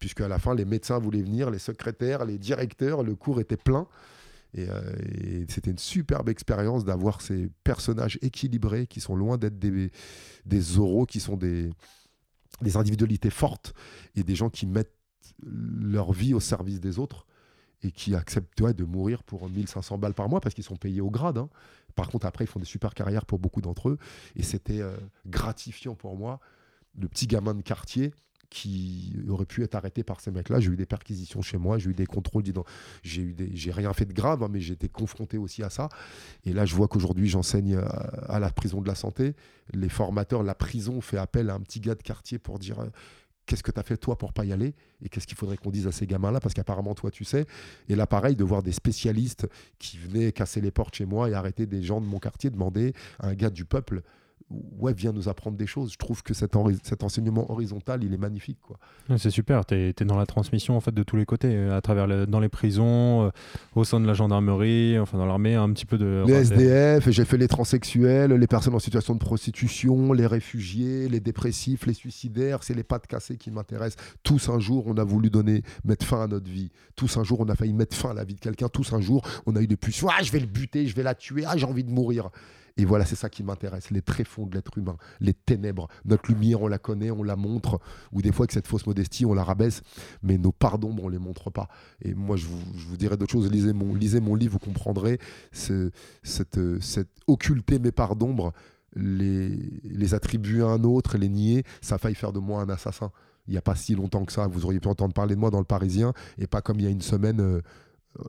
Speaker 6: puisque à la fin, les médecins voulaient venir, les secrétaires, les directeurs, le cours était plein. Et, euh, c'était une superbe expérience d'avoir ces personnages équilibrés qui sont loin d'être des, des Zorro, qui sont des, individualités fortes et des gens qui mettent leur vie au service des autres et qui acceptent de mourir pour 1500 balles par mois parce qu'ils sont payés au grade. hein. Par contre, après, ils font des super carrières pour beaucoup d'entre eux. Et c'était euh, gratifiant pour moi, le petit gamin de quartier qui aurait pu être arrêté par ces mecs-là. J'ai eu des perquisitions chez moi, j'ai eu des contrôles. J'ai rien fait de grave, hein, mais été confronté aussi à ça. Et là, je vois qu'aujourd'hui, j'enseigne à, à la prison de la santé. Les formateurs, la prison fait appel à un petit gars de quartier pour dire euh, qu'est-ce que tu as fait toi pour pas y aller et qu'est-ce qu'il faudrait qu'on dise à ces gamins-là? Parce qu'apparemment toi tu sais. Et là, pareil, de voir des spécialistes qui venaient casser les portes chez moi et arrêter des gens de mon quartier, demander à un gars du peuple. Ouais, viens nous apprendre des choses. Je trouve que cet, enseignement horizontal, il est magnifique. Quoi.
Speaker 5: C'est super, tu es, dans la transmission en fait de tous les côtés, euh, à travers le- dans les prisons, euh, au sein de la gendarmerie, enfin dans l'armée, un petit peu de.
Speaker 6: Les SDF, et j'ai fait les transsexuels, les personnes en situation de prostitution, les réfugiés, les dépressifs, les suicidaires, c'est les pattes cassées qui m'intéressent. Tous un jour, on a voulu donner, mettre fin à notre vie. Tous un jour, on a failli mettre fin à la vie de quelqu'un. Tous un jour, on a eu des pulsions. Ah, je vais le buter, je vais la tuer. Ah, j'ai envie de mourir. Et voilà, c'est ça qui m'intéresse, les tréfonds de l'être humain, les ténèbres. Notre lumière, on la connaît, on la montre, ou des fois avec cette fausse modestie, on la rabaisse, mais nos parts d'ombre, on les montre pas. Et moi, je vous, dirais d'autres choses. Lisez mon, lisez mon livre, vous comprendrez ce- cette, euh, cette occulter mes parts d'ombre, les, attribuer à un autre, les nier, ça a failli faire de moi un assassin. Il n'y a pas si longtemps que ça. Vous auriez pu entendre parler de moi dans le Parisien, et pas comme il y a une semaine. euh,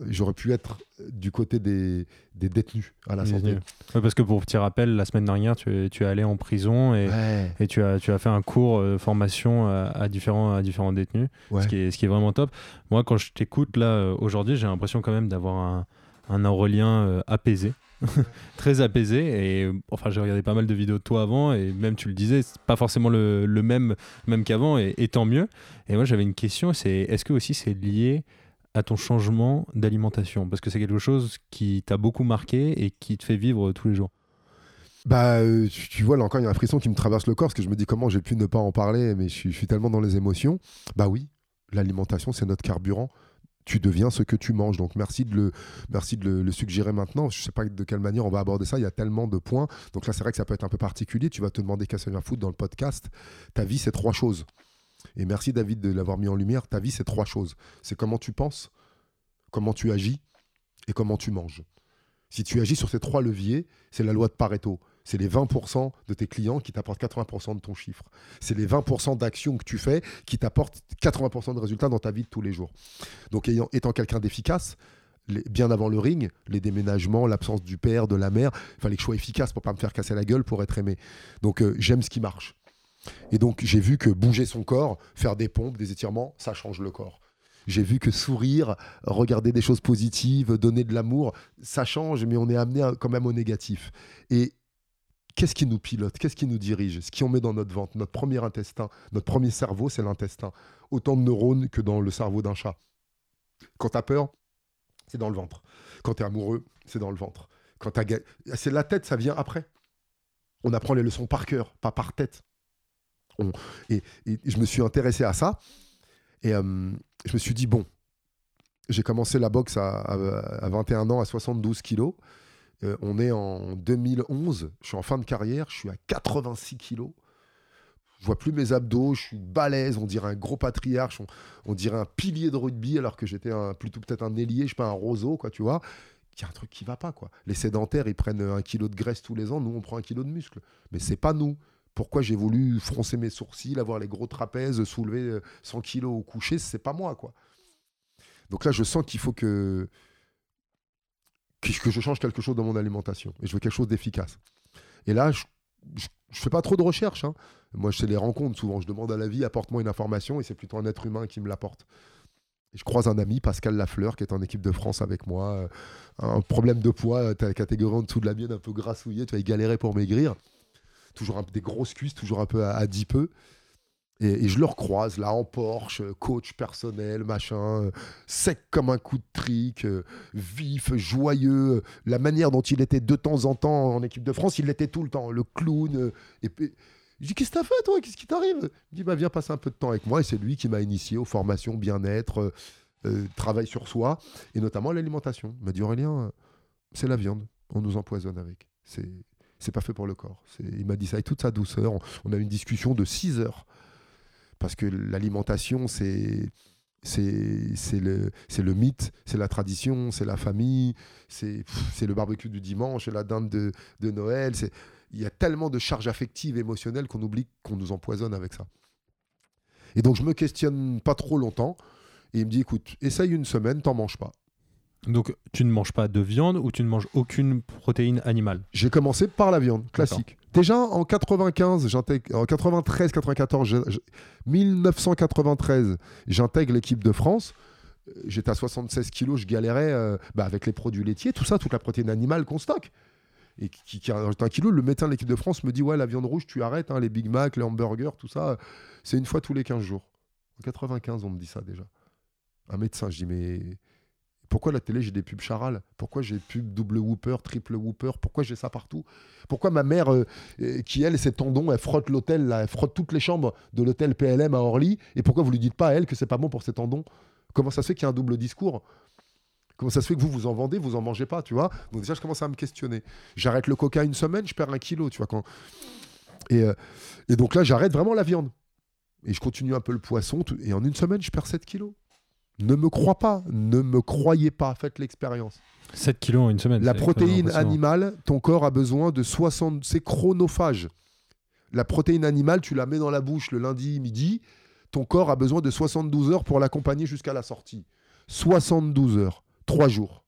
Speaker 6: J'aurais pu être du côté des, des détenus à la.
Speaker 5: Ouais, parce que pour petit rappel, la semaine dernière, tu es, tu es allé en prison et,
Speaker 6: Ouais,
Speaker 5: et tu, as, tu as fait un cours de formation à, à différents, à différents détenus,
Speaker 6: ouais.
Speaker 5: ce, qui est, ce qui est vraiment top. Moi, quand je t'écoute là euh, aujourd'hui, j'ai l'impression quand même d'avoir un, un Aurélien euh, apaisé. très apaisé et euh, enfin j'ai regardé pas mal de vidéos de toi avant et même tu le disais c'est pas forcément le, le même même qu'avant et, et tant mieux et moi j'avais une question c'est est-ce que aussi c'est lié à ton changement d'alimentation? Parce que c'est quelque chose qui t'a beaucoup marqué et qui te fait vivre tous les jours
Speaker 6: Bah, euh, tu, vois, là encore, il y a un frisson qui me traverse le corps parce que je me dis comment j'ai pu ne pas en parler, mais je suis, tellement dans les émotions. Bah oui, l'alimentation, c'est notre carburant. Tu deviens ce que tu manges. Donc merci de le, merci de le, suggérer maintenant. Je sais pas de quelle manière on va aborder ça. Il y a tellement de points. Donc là, c'est vrai que ça peut être un peu particulier. Tu vas te demander qu'est-ce que ça vient foutre dans le podcast. Ta vie, c'est trois choses. Et merci David de l'avoir mis en lumière. Ta vie, c'est trois choses. C'est comment tu penses, comment tu agis et comment tu manges. Si tu agis sur ces trois leviers, c'est la loi de Pareto. C'est les 20% de tes clients qui t'apportent 80% de ton chiffre. C'est les 20% d'actions que tu fais qui t'apportent 80% de résultats dans ta vie de tous les jours. Donc, étant quelqu'un d'efficace, bien avant le ring, les déménagements, l'absence du père, de la mère, il fallait que je sois efficace pour pas me faire casser la gueule pour être aimé. Donc, euh, j'aime ce qui marche. Et donc, j'ai vu que bouger son corps, faire des pompes, des étirements, ça change le corps. J'ai vu que sourire, regarder des choses positives, donner de l'amour, ça change, mais on est amené quand même au négatif. Et qu'est-ce qui nous pilote? Qu'est-ce qui nous dirige? Ce qu'on met dans notre ventre, notre premier intestin, notre premier cerveau, c'est l'intestin. Autant de neurones que dans le cerveau d'un chat. Quand tu as peur, c'est dans le ventre. Quand tu es amoureux, c'est dans le ventre. Quand t'as C'est la tête, ça vient après. On apprend les leçons par cœur, pas par tête. Et, je me suis intéressé à ça. Et euh, je me suis dit, bon, j'ai commencé la boxe à, à- à 21 ans, à 72 kilos. Euh, on est en 2011, je suis en fin de carrière, je suis à 86 kilos. Je vois plus mes abdos, je suis balèze, on dirait un gros patriarche, on, dirait un pilier de rugby alors que j'étais plutôt peut-être un ailier, je sais pas, un roseau, quoi, tu vois. Il y a un truc qui va pas, quoi. Les sédentaires, ils prennent un kilo de graisse tous les ans, nous, on prend un kilo de muscle. Mais c'est pas nous. Pourquoi j'ai voulu froncer mes sourcils, avoir les gros trapèzes, soulever euh, 100 kilos au coucher, c'est pas moi, quoi. Donc là, je sens qu'il faut que, que, je change quelque chose dans mon alimentation. Et je veux quelque chose d'efficace. Et là, je, je, fais pas trop de recherche. hein. Moi, c'est les rencontres souvent. Je demande à la vie, apporte-moi une information, et c'est plutôt un être humain qui me l'apporte. Je croise un ami, Pascal Lafleur, qui est en équipe de France avec moi. euh, un problème de poids, as la catégorie en dessous de la mienne, un peu grassouillé, tu vas y galérer pour maigrir. Toujours un, des grosses cuisses, toujours un peu à, 10 peu. Et, et je le recroise là en Porsche, coach personnel, machin, euh, sec comme un coup de trick, euh, vif, joyeux. euh, La manière dont il était de temps en temps en équipe de France, il l'était tout le temps, le clown. et puis, je dis Qu'est-ce que t'as fait toi? Qu'est-ce qui t'arrive? Il me dit bah, Viens passer un peu de temps avec moi. Et c'est lui qui m'a initié aux formations bien-être, euh, travail sur soi, et notamment l'alimentation. Il m'a dit Aurélien, c'est la viande, on nous empoisonne avec. C'est c'est pas fait pour le corps. Il m'a dit ça avec toute sa douceur. On- a eu une discussion de 6 heures. Parce que l'alimentation, c'est. C'est le, le mythe, c'est la tradition, c'est la famille, c'est le barbecue du dimanche, c'est la dinde de, de Noël. Il y a tellement de charges affectives, émotionnelles qu'on oublie qu'on nous empoisonne avec ça. Et donc je me questionne pas trop longtemps. Et il me dit écoute, essaye une semaine, t'en manges pas.
Speaker 5: Donc, tu ne manges pas de viande ou tu ne manges aucune protéine animale
Speaker 6: J'ai commencé par la viande, classique. Déjà en 95, j'intègre, en 93, 94, je- je- 1993, j'intègre l'équipe de France. Euh, J'étais à 76 kilos, je galérais euh, bah, avec les produits laitiers, tout ça, toute la protéine animale qu'on stocke. Et qui, qui rajoute un kilo, le médecin de l'équipe de France me dit Ouais, la viande rouge, tu arrêtes, hein, les Big Mac, les hamburgers, tout ça, c'est une fois tous les 15 jours. En 95, on me dit ça déjà. Un médecin, je dis Mais pourquoi la télé, j'ai des pubs Charal? Pourquoi j'ai pubs double Whooper, triple Whooper? Pourquoi j'ai ça partout? Pourquoi ma mère, euh, euh, qui elle, ses tendons, elle frotte l'hôtel, elle frotte toutes les chambres de l'hôtel PLM à Orly Et pourquoi vous lui dites pas à elle que c'est pas bon pour ses tendons? Comment ça se fait qu'il y a un double discours? Comment ça se fait que vous vous en vendez, vous en mangez pas, tu vois? Donc déjà, je commence à me questionner. J'arrête le coca une semaine, je perds un kilo, tu vois quand. Et, euh, et donc là, j'arrête vraiment la viande. Et je continue un peu le poisson. Et en une semaine, je perds 7 kilos. Ne me crois pas, ne me croyez pas, faites l'expérience.
Speaker 5: 7 kilos en une semaine.
Speaker 6: La protéine animale, ton corps a besoin de 60. C'est chronophage. La protéine animale, tu la mets dans la bouche le lundi midi. Ton corps a besoin de 72 heures pour l'accompagner jusqu'à la sortie. 72 heures, 3 jours.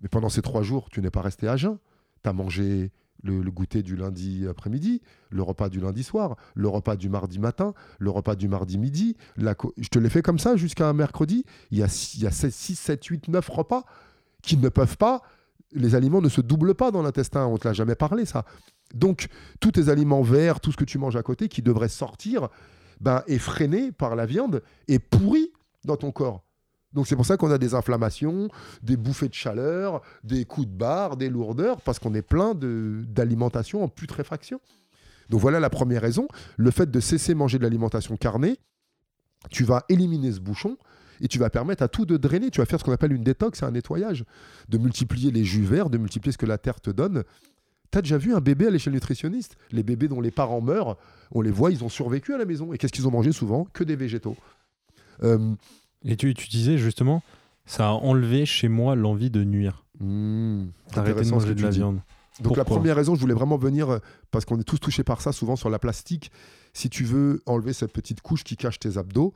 Speaker 6: Mais pendant ces 3 jours, tu n'es pas resté à jeun. Tu as mangé le, goûter du lundi après-midi, le repas du lundi soir, le repas du mardi matin, le repas du mardi midi. La je te l'ai fait comme ça jusqu'à mercredi. Il y a 6, 7, 8, 9 repas qui ne peuvent pas les aliments ne se doublent pas dans l'intestin, on ne te l'a jamais parlé ça. Donc tous tes aliments verts, tout ce que tu manges à côté qui devrait sortir, ben, est freiné par la viande et pourri dans ton corps. Donc c'est pour ça qu'on a des inflammations, des bouffées de chaleur, des coups de barre, des lourdeurs, parce qu'on est plein d'alimentation en putréfaction. Donc voilà la première raison. Le fait de cesser manger de l'alimentation carnée, tu vas éliminer ce bouchon et tu vas permettre à tout de drainer. Tu vas faire ce qu'on appelle une détox, un nettoyage, de multiplier les jus verts, de multiplier ce que la terre te donne. Tu as déjà vu un bébé à l'échelle nutritionniste? Les bébés dont les parents meurent, on les voit, ils ont survécu à la maison. Et qu'est-ce qu'ils ont mangé souvent? Que des végétaux. Euh,
Speaker 5: Et tu, tu disais justement, ça a enlevé chez moi l'envie de nuire. D'arrêter de manger de la
Speaker 6: dis.
Speaker 5: viande.
Speaker 6: Donc la première raison, je voulais vraiment venir, euh, parce qu'on est tous touchés par ça, souvent sur la plastique. Si tu veux enlever cette petite couche qui cache tes abdos,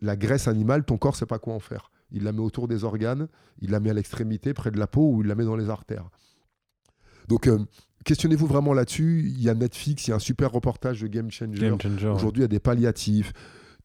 Speaker 6: la graisse animale, ton corps sait pas quoi en faire. Il la met autour des organes, il la met à l'extrémité, près de la peau, ou il la met dans les artères. Donc euh, questionnez-vous vraiment là-dessus. Il y a Netflix, il y a un super reportage de Game Changer.
Speaker 5: Changer.
Speaker 6: Aujourd'hui, il y a des palliatifs.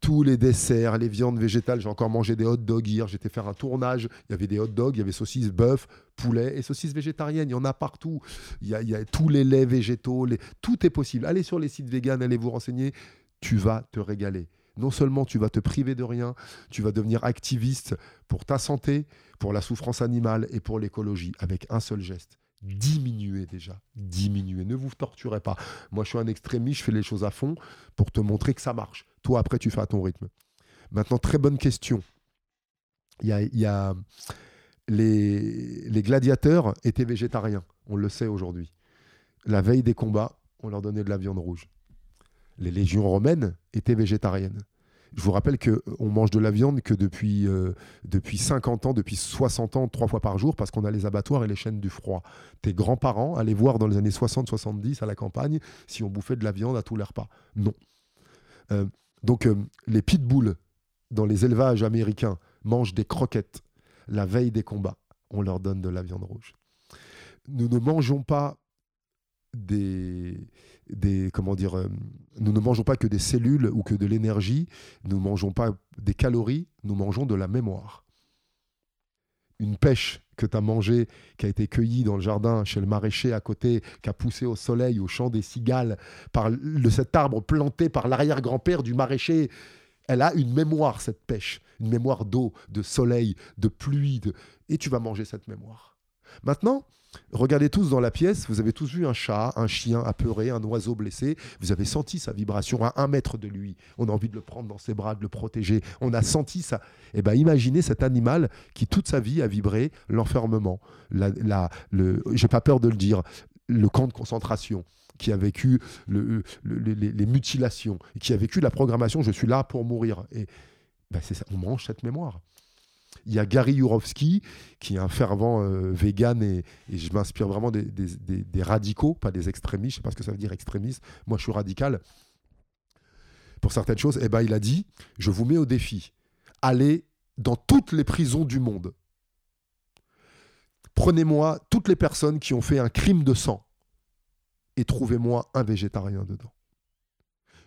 Speaker 6: Tous les desserts, les viandes végétales. J'ai encore mangé des hot dogs hier. J'étais faire un tournage. Il y avait des hot dogs, il y avait saucisses bœuf, poulet et saucisses végétariennes. Il y en a partout. Il y a, y a tous les laits végétaux. Tout est possible. Allez sur les sites véganes, allez vous renseigner. Tu vas te régaler. Non seulement tu vas te priver de rien, tu vas devenir activiste pour ta santé, pour la souffrance animale et pour l'écologie avec un seul geste. Diminuez déjà, diminuez. Ne vous torturez pas. Moi, je suis un extrémiste, je fais les choses à fond pour te montrer que ça marche. Toi, après, tu fais à ton rythme. Maintenant, très bonne question. Les gladiateurs étaient végétariens, on le sait aujourd'hui. La veille des combats, on leur donnait de la viande rouge. Les légions romaines étaient végétariennes. Je vous rappelle qu'on mange de la viande que depuis, euh, depuis 50 ans, depuis 60 ans, trois fois par jour, parce qu'on a les abattoirs et les chaînes du froid. Tes grands-parents allaient voir dans les années 60-70 à la campagne si on bouffait de la viande à tous les repas. Non. Euh, donc, euh, les pitbulls dans les élevages américains mangent des croquettes la veille des combats. On leur donne de la viande rouge. Nous ne mangeons pas des, comment dire, euh, nous ne mangeons pas que des cellules ou que de l'énergie. Nous ne mangeons pas des calories. Nous mangeons de la mémoire. Une pêche que tu as mangée, qui a été cueillie dans le jardin chez le maraîcher à côté, qui a poussé au soleil, au champ des cigales, par le, cet arbre planté par l'arrière-grand-père du maraîcher, elle a une mémoire, cette pêche, une mémoire d'eau, de soleil, de pluie, et tu vas manger cette mémoire. Maintenant, Regardez tous dans la pièce, vous avez tous vu un chat, un chien apeuré, un oiseau blessé. Vous avez senti sa vibration à un mètre de lui. On a envie de le prendre dans ses bras, de le protéger. On a senti ça. Eh ben, imaginez cet animal qui toute sa vie a vibré l'enfermement. La, le, j'ai pas peur de le dire, le camp de concentration qui a vécu le, le, les, les, mutilations, qui a vécu la programmation. Je suis là pour mourir. Et ben, c'est ça. On mange cette mémoire. Il y a Gary Yourofsky, qui est un fervent euh, vegan, et, je m'inspire vraiment des, radicaux, pas des extrémistes. Je sais pas ce que ça veut dire extrémiste. Moi, je suis radical. Pour certaines choses, eh ben, il a dit Je vous mets au défi. Allez dans toutes les prisons du monde. Prenez-moi toutes les personnes qui ont fait un crime de sang et trouvez-moi un végétarien dedans.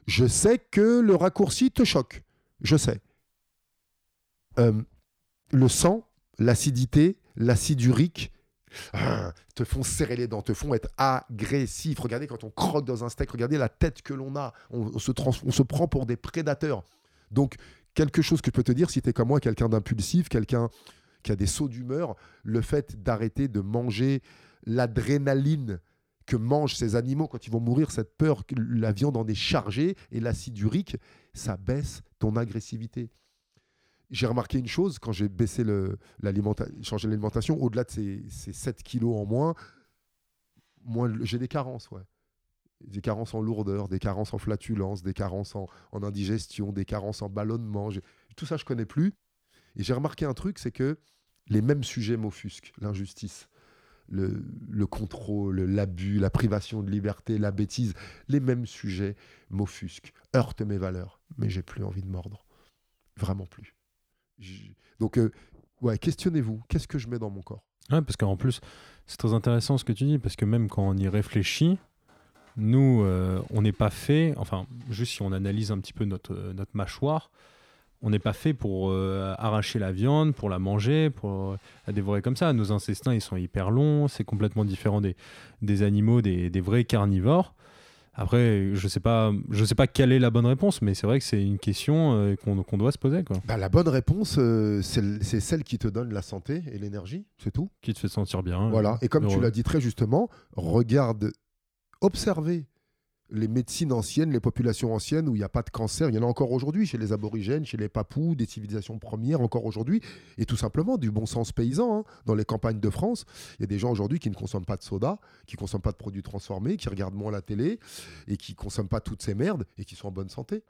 Speaker 6: Je sais que le raccourci te choque. Je sais. Euh, le sang, l'acidité, l'acide urique euh, te font serrer les dents, te font être agressif. Regardez quand on croque dans un steak, regardez la tête que l'on a. On, se on, se prend pour des prédateurs. Donc, quelque chose que je peux te dire, si tu es comme moi, quelqu'un d'impulsif, quelqu'un qui a des sauts d'humeur, le fait d'arrêter de manger l'adrénaline que mangent ces animaux quand ils vont mourir, cette peur que la viande en est chargée et l'acide urique, ça baisse ton agressivité j'ai remarqué une chose quand j'ai baissé le, changé l'alimentation, au-delà de ces, ces, 7 kilos en moins, moi j'ai des carences. Des carences en lourdeur, des carences en flatulence, des carences en, en indigestion, des carences en ballonnement. Tout ça, je connais plus. Et j'ai remarqué un truc, c'est que les mêmes sujets m'offusquent. L'injustice, le, le, contrôle, l'abus, la privation de liberté, la bêtise. Les mêmes sujets m'offusquent, heurtent mes valeurs. Mais j'ai plus envie de mordre. Vraiment plus. Donc, euh, ouais, questionnez-vous. Qu'est-ce que je mets dans mon corps?
Speaker 5: Ouais, parce qu'en plus, c'est très intéressant ce que tu dis, parce que même quand on y réfléchit, nous, euh, on n'est pas fait, enfin, juste si on analyse un petit peu notre, euh, notre mâchoire, on n'est pas fait pour arracher la viande, pour la manger, pour la dévorer comme ça. Nos intestins, ils sont hyper longs, c'est complètement différent des, des animaux, des, des vrais carnivores. Après, je sais pas, je sais pas quelle est la bonne réponse, mais c'est vrai que c'est une question euh, qu'on qu doit se poser. Quoi.
Speaker 6: Bah, la bonne réponse, euh, c'est celle qui te donne la santé et l'énergie, c'est tout.
Speaker 5: Qui te fait sentir bien.
Speaker 6: Voilà. Et comme heureux. tu l'as dit très justement, regarde, observez les médecines anciennes, les populations anciennes où il n'y a pas de cancer, il y en a encore aujourd'hui chez les aborigènes, chez les papous, des civilisations premières encore aujourd'hui, et tout simplement du bon sens paysan. Hein. Dans les campagnes de France, il y a des gens aujourd'hui qui ne consomment pas de soda, qui ne consomment pas de produits transformés, qui regardent moins la télé et qui ne consomment pas toutes ces merdes et qui sont en bonne santé.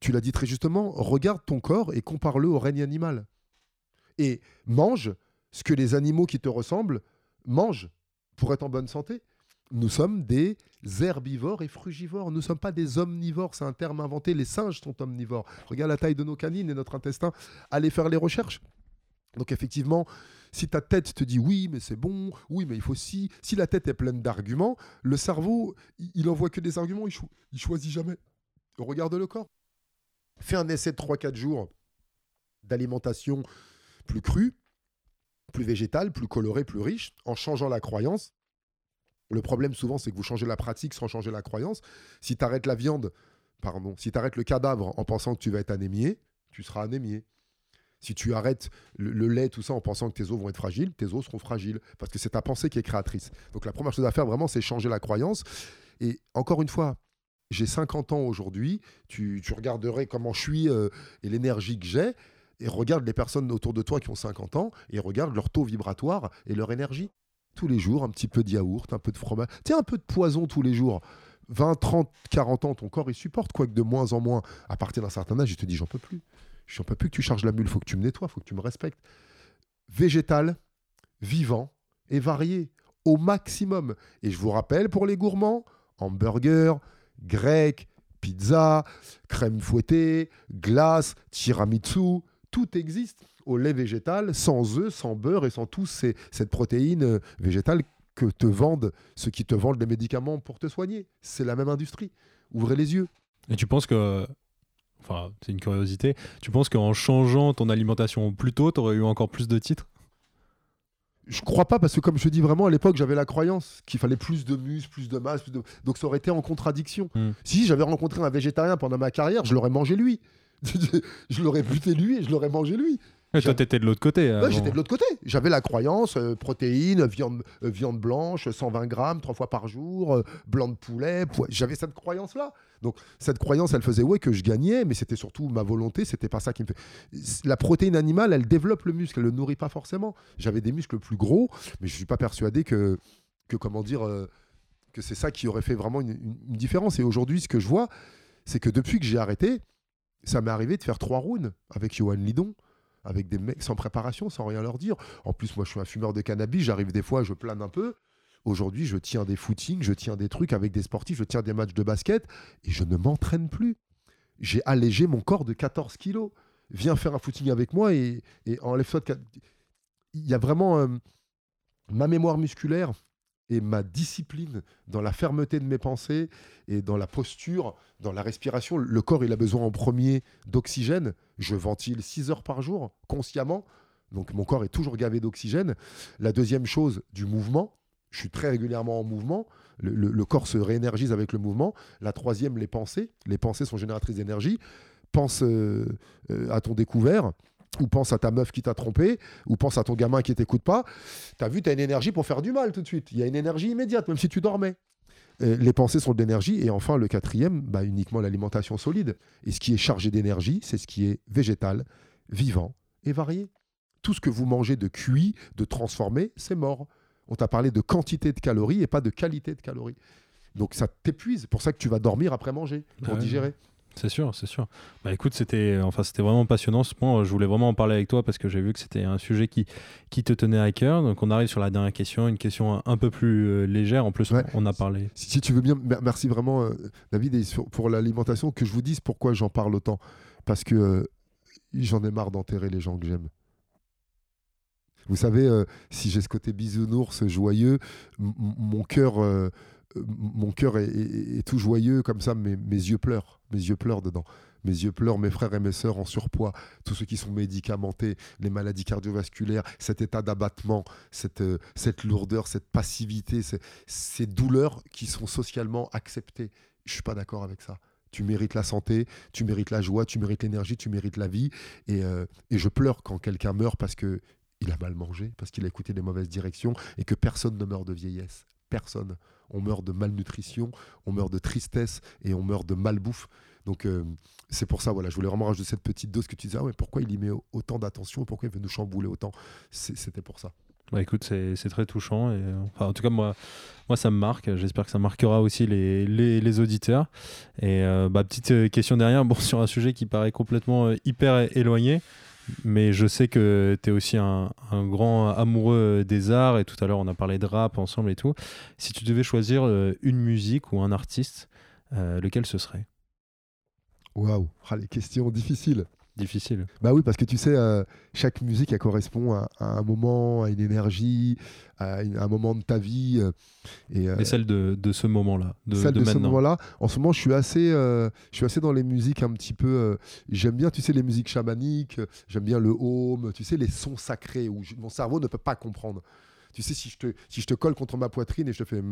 Speaker 6: Tu l'as dit très justement, regarde ton corps et compare-le au règne animal. Et mange ce que les animaux qui te ressemblent mangent pour être en bonne santé nous sommes des herbivores et frugivores. Nous ne sommes pas des omnivores. C'est un terme inventé. Les singes sont omnivores. Regarde la taille de nos canines et notre intestin. Allez faire les recherches. Donc effectivement, si ta tête te dit oui, mais c'est bon, oui, mais il faut si, si la tête est pleine d'arguments, le cerveau, il envoie que des arguments, il, cho il choisit jamais. Regarde le corps. Fais un essai de 3-4 jours d'alimentation plus crue, plus végétale, plus colorée, plus riche, en changeant la croyance. Le problème souvent, c'est que vous changez la pratique sans changer la croyance. Si tu arrêtes la viande, pardon, si tu arrêtes le cadavre en pensant que tu vas être anémié, tu seras anémié. Si tu arrêtes le, lait, tout ça, en pensant que tes os vont être fragiles, tes os seront fragiles. Parce que c'est ta pensée qui est créatrice. Donc la première chose à faire, vraiment, c'est changer la croyance. Et encore une fois, j'ai 50 ans aujourd'hui, tu, tu, regarderais comment je suis euh, et l'énergie que j'ai, et regarde les personnes autour de toi qui ont 50 ans, et regarde leur taux vibratoire et leur énergie tous les jours, un petit peu de yaourt, un peu de fromage, tiens, un peu de poison tous les jours. 20, 30, 40 ans, ton corps, il supporte, quoique de moins en moins. À partir d'un certain âge, il te dit, j'en peux plus. J'en peux plus que tu charges la mule, faut que tu me nettoies, faut que tu me respectes. Végétal, vivant et varié, au maximum. Et je vous rappelle, pour les gourmands, hamburger, grec, pizza, crème fouettée, glace, tiramisu, tout existe au lait végétal, sans œufs, sans beurre et sans tout ces, cette protéine euh, végétale que te vendent ceux qui te vendent les médicaments pour te soigner. C'est la même industrie. Ouvrez les yeux.
Speaker 5: Et tu penses que, enfin, c'est une curiosité, tu penses qu'en changeant ton alimentation plus tôt, tu aurais eu encore plus de titres?
Speaker 6: Je crois pas parce que comme je dis vraiment à l'époque j'avais la croyance qu'il fallait plus de muscles, plus de masse, plus de... donc ça aurait été en contradiction. Mm. Si j'avais rencontré un végétarien pendant ma carrière, je l'aurais mangé lui. je l'aurais buté lui et je l'aurais mangé lui.
Speaker 5: Et toi, t'étais de l'autre côté.
Speaker 6: Ouais. J'étais de l'autre côté. J'avais la croyance, euh, protéines, viande, euh, viande blanche, 120 grammes, trois fois par jour, euh, blanc de poulet. J'avais cette croyance-là. Donc cette croyance, elle faisait ouais que je gagnais, mais c'était surtout ma volonté. C'était pas ça qui me fait. La protéine animale, elle développe le muscle, elle le nourrit pas forcément. J'avais des muscles plus gros, mais je suis pas persuadé que, que comment dire, euh, que c'est ça qui aurait fait vraiment une, une- une différence. Et aujourd'hui, ce que je vois, c'est que depuis que j'ai arrêté, ça m'est arrivé de faire trois rounds avec Johan Lidon avec des mecs sans préparation, sans rien leur dire. En plus, moi, je suis un fumeur de cannabis, j'arrive des fois, je plane un peu. Aujourd'hui, je tiens des footings, je tiens des trucs avec des sportifs, je tiens des matchs de basket et je ne m'entraîne plus. J'ai allégé mon corps de 14 kilos. Viens faire un footing avec moi et, et enlève-toi de... Il y a vraiment euh, ma mémoire musculaire et ma discipline dans la fermeté de mes pensées et dans la posture, dans la respiration. Le corps, il a besoin en premier d'oxygène. Je ventile 6 heures par jour, consciemment. Donc mon corps est toujours gavé d'oxygène. La deuxième chose, du mouvement. Je suis très régulièrement en mouvement. Le, corps se réénergise avec le mouvement. La troisième, les pensées. Les pensées sont génératrices d'énergie. Pense euh, euh, à ton découvert, ou pense à ta meuf qui t'a trompé, ou pense à ton gamin qui t'écoute pas. T'as vu, t'as une énergie pour faire du mal tout de suite. Il y a une énergie immédiate, même si tu dormais. Euh, les pensées sont de l'énergie. Et enfin, le quatrième, bah, uniquement l'alimentation solide. Et ce qui est chargé d'énergie, c'est ce qui est végétal, vivant et varié. Tout ce que vous mangez de cuit, de transformé, c'est mort. On t'a parlé de quantité de calories et pas de qualité de calories. Donc ça t'épuise. C'est pour ça que tu vas dormir après manger, pour
Speaker 5: ouais.
Speaker 6: digérer.
Speaker 5: C'est sûr, c'est sûr. Bah écoute, c'était enfin c'était vraiment passionnant ce point. Je voulais vraiment en parler avec toi parce que j'ai vu que c'était un sujet qui, qui te tenait à cœur. Donc on arrive sur la dernière question, une question un, un peu plus euh, légère. En plus,
Speaker 6: Ouais.
Speaker 5: on a parlé.
Speaker 6: Si, si tu veux bien, mer- merci vraiment, euh, David, et sur- pour l'alimentation, que je vous dise pourquoi j'en parle autant. Parce que euh, j'en ai marre d'enterrer les gens que j'aime. Vous savez, euh, si j'ai ce côté bisounours joyeux, mon cœur, euh, euh, mon cœur est, tout joyeux comme ça. Mes, mes yeux pleurent, mes yeux pleurent dedans. Mes yeux pleurent, mes frères et mes sœurs en surpoids, tous ceux qui sont médicamentés, les maladies cardiovasculaires, cet état d'abattement, cette, euh, lourdeur, cette passivité, ces, douleurs qui sont socialement acceptées. Je suis pas d'accord avec ça. Tu mérites la santé, tu mérites la joie, tu mérites l'énergie, tu mérites la vie. Et, euh, et je pleure quand quelqu'un meurt parce que il a mal mangé, parce qu'il a écouté les mauvaises directions et que personne ne meurt de vieillesse. Personne. On meurt de malnutrition, on meurt de tristesse et on meurt de malbouffe. Donc euh, c'est pour ça, voilà, je voulais vraiment rajouter cette petite dose que tu disais, ah pourquoi il y met au- autant d'attention, pourquoi il veut nous chambouler autant? C'était pour ça.
Speaker 5: Bah écoute, c'est très touchant. Et, euh, enfin, en tout cas, moi, moi, ça me marque. J'espère que ça marquera aussi les, les, les auditeurs. Et euh, bah, petite question derrière, bon, sur un sujet qui paraît complètement hyper éloigné. Mais je sais que tu es aussi un, grand amoureux des arts. Et tout à l'heure, on a parlé de rap ensemble et tout. Si tu devais choisir euh, une musique ou un artiste, euh, lequel ce serait?
Speaker 6: Waouh, Ah, les questions difficiles.
Speaker 5: Difficile.
Speaker 6: Bah oui, parce que tu sais, euh, chaque musique, elle correspond à, à un moment, à une énergie, à, une- à un moment de ta vie. euh, et, euh,
Speaker 5: Et celle de, de ce moment-là, de,
Speaker 6: celle
Speaker 5: de
Speaker 6: de, ce moment-là, en ce moment, je suis assez, je suis assez dans les musiques un petit peu. j'aime bien, tu sais, les musiques chamaniques. J'aime bien le home. Tu sais, les sons sacrés où je- mon cerveau ne peut pas comprendre. Tu sais, si je te, si je te colle contre ma poitrine et je te fais.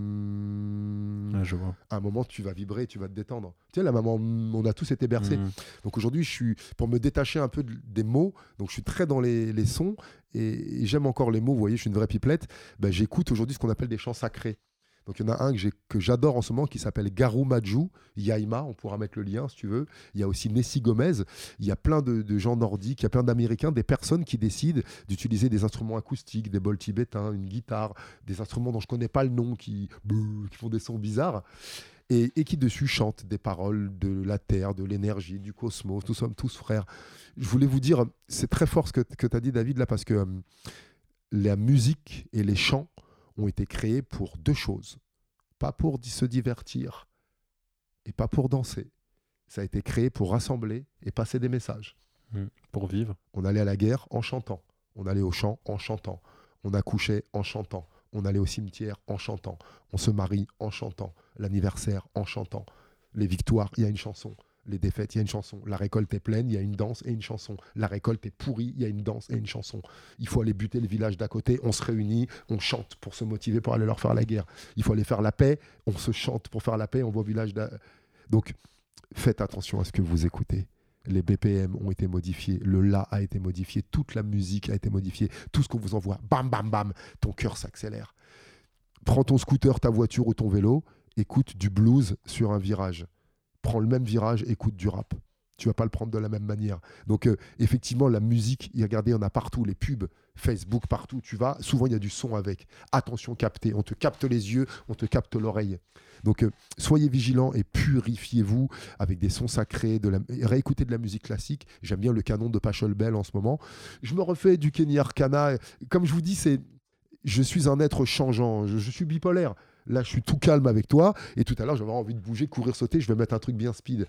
Speaker 6: mm,
Speaker 5: Ah, je vois.
Speaker 6: À un moment, tu vas vibrer, tu vas te détendre. Tu sais, la maman, mm, on a tous été bercés.
Speaker 5: Mhm.
Speaker 6: Donc aujourd'hui, je suis pour me détacher un peu de- des mots. Donc je suis très dans les, les sons et, et j'aime encore les mots. Vous voyez, je suis une vraie pipelette. Ben, J'écoute aujourd'hui ce qu'on appelle des chants sacrés. Donc il y en a un que j'adore en ce moment qui s'appelle Garu Maju Yaima. On pourra mettre le lien si tu veux. Il y a aussi Nessie Gomez. Il y a plein de, gens nordiques, il y a plein d'Américains, des personnes qui décident d'utiliser des instruments acoustiques, des bols tibétains, une guitare, des instruments dont je connais pas le nom qui, qui font des sons bizarres et, et qui dessus chantent des paroles de la terre, de l'énergie, du cosmos. Nous sommes tous frères. Je voulais vous dire, c'est très fort ce que, que tu as dit, David, là, parce que euh, la musique et les chants ont été créés pour deux choses. Pas pour se divertir et pas pour danser. Ça a été créé pour rassembler et passer des messages.
Speaker 5: Pour vivre.
Speaker 6: On allait à la guerre en chantant. On allait au champ en chantant. On accouchait en chantant. On allait au cimetière en chantant. On se marie en chantant. L'anniversaire en chantant. Les victoires, il y a une chanson. Les défaites, il y a une chanson. La récolte est pleine, il y a une danse et une chanson. La récolte est pourrie, il y a une danse et une chanson. Il faut aller buter le village d'à côté, on se réunit, on chante pour se motiver pour aller leur faire la guerre. Il faut aller faire la paix, on se chante pour faire la paix, on va au village d'à... Donc, faites attention à ce que vous écoutez. Les BPM ont été modifiés, le La a été modifié, toute la musique a été modifiée, tout ce qu'on vous envoie, bam, bam, bam, ton cœur s'accélère. Prends ton scooter, ta voiture ou ton vélo, écoute du blues sur un virage. Prends le même virage, écoute du rap. Tu vas pas le prendre de la même manière. Donc euh, effectivement, la musique, regardez, on a partout les pubs, Facebook, partout tu vas. Souvent, il y a du son avec. Attention capté, on te capte les yeux, on te capte l'oreille. Donc euh, soyez vigilants et purifiez-vous avec des sons sacrés, de la... réécoutez de la musique classique. J'aime bien le canon de Pachelbel en ce moment. Je me refais du Kenny Arcana. Comme je vous dis, c'est je suis un être changeant, je suis bipolaire. Là, je suis tout calme avec toi, et tout à l'heure, j'avais envie de bouger, courir, sauter, je vais mettre un truc bien speed.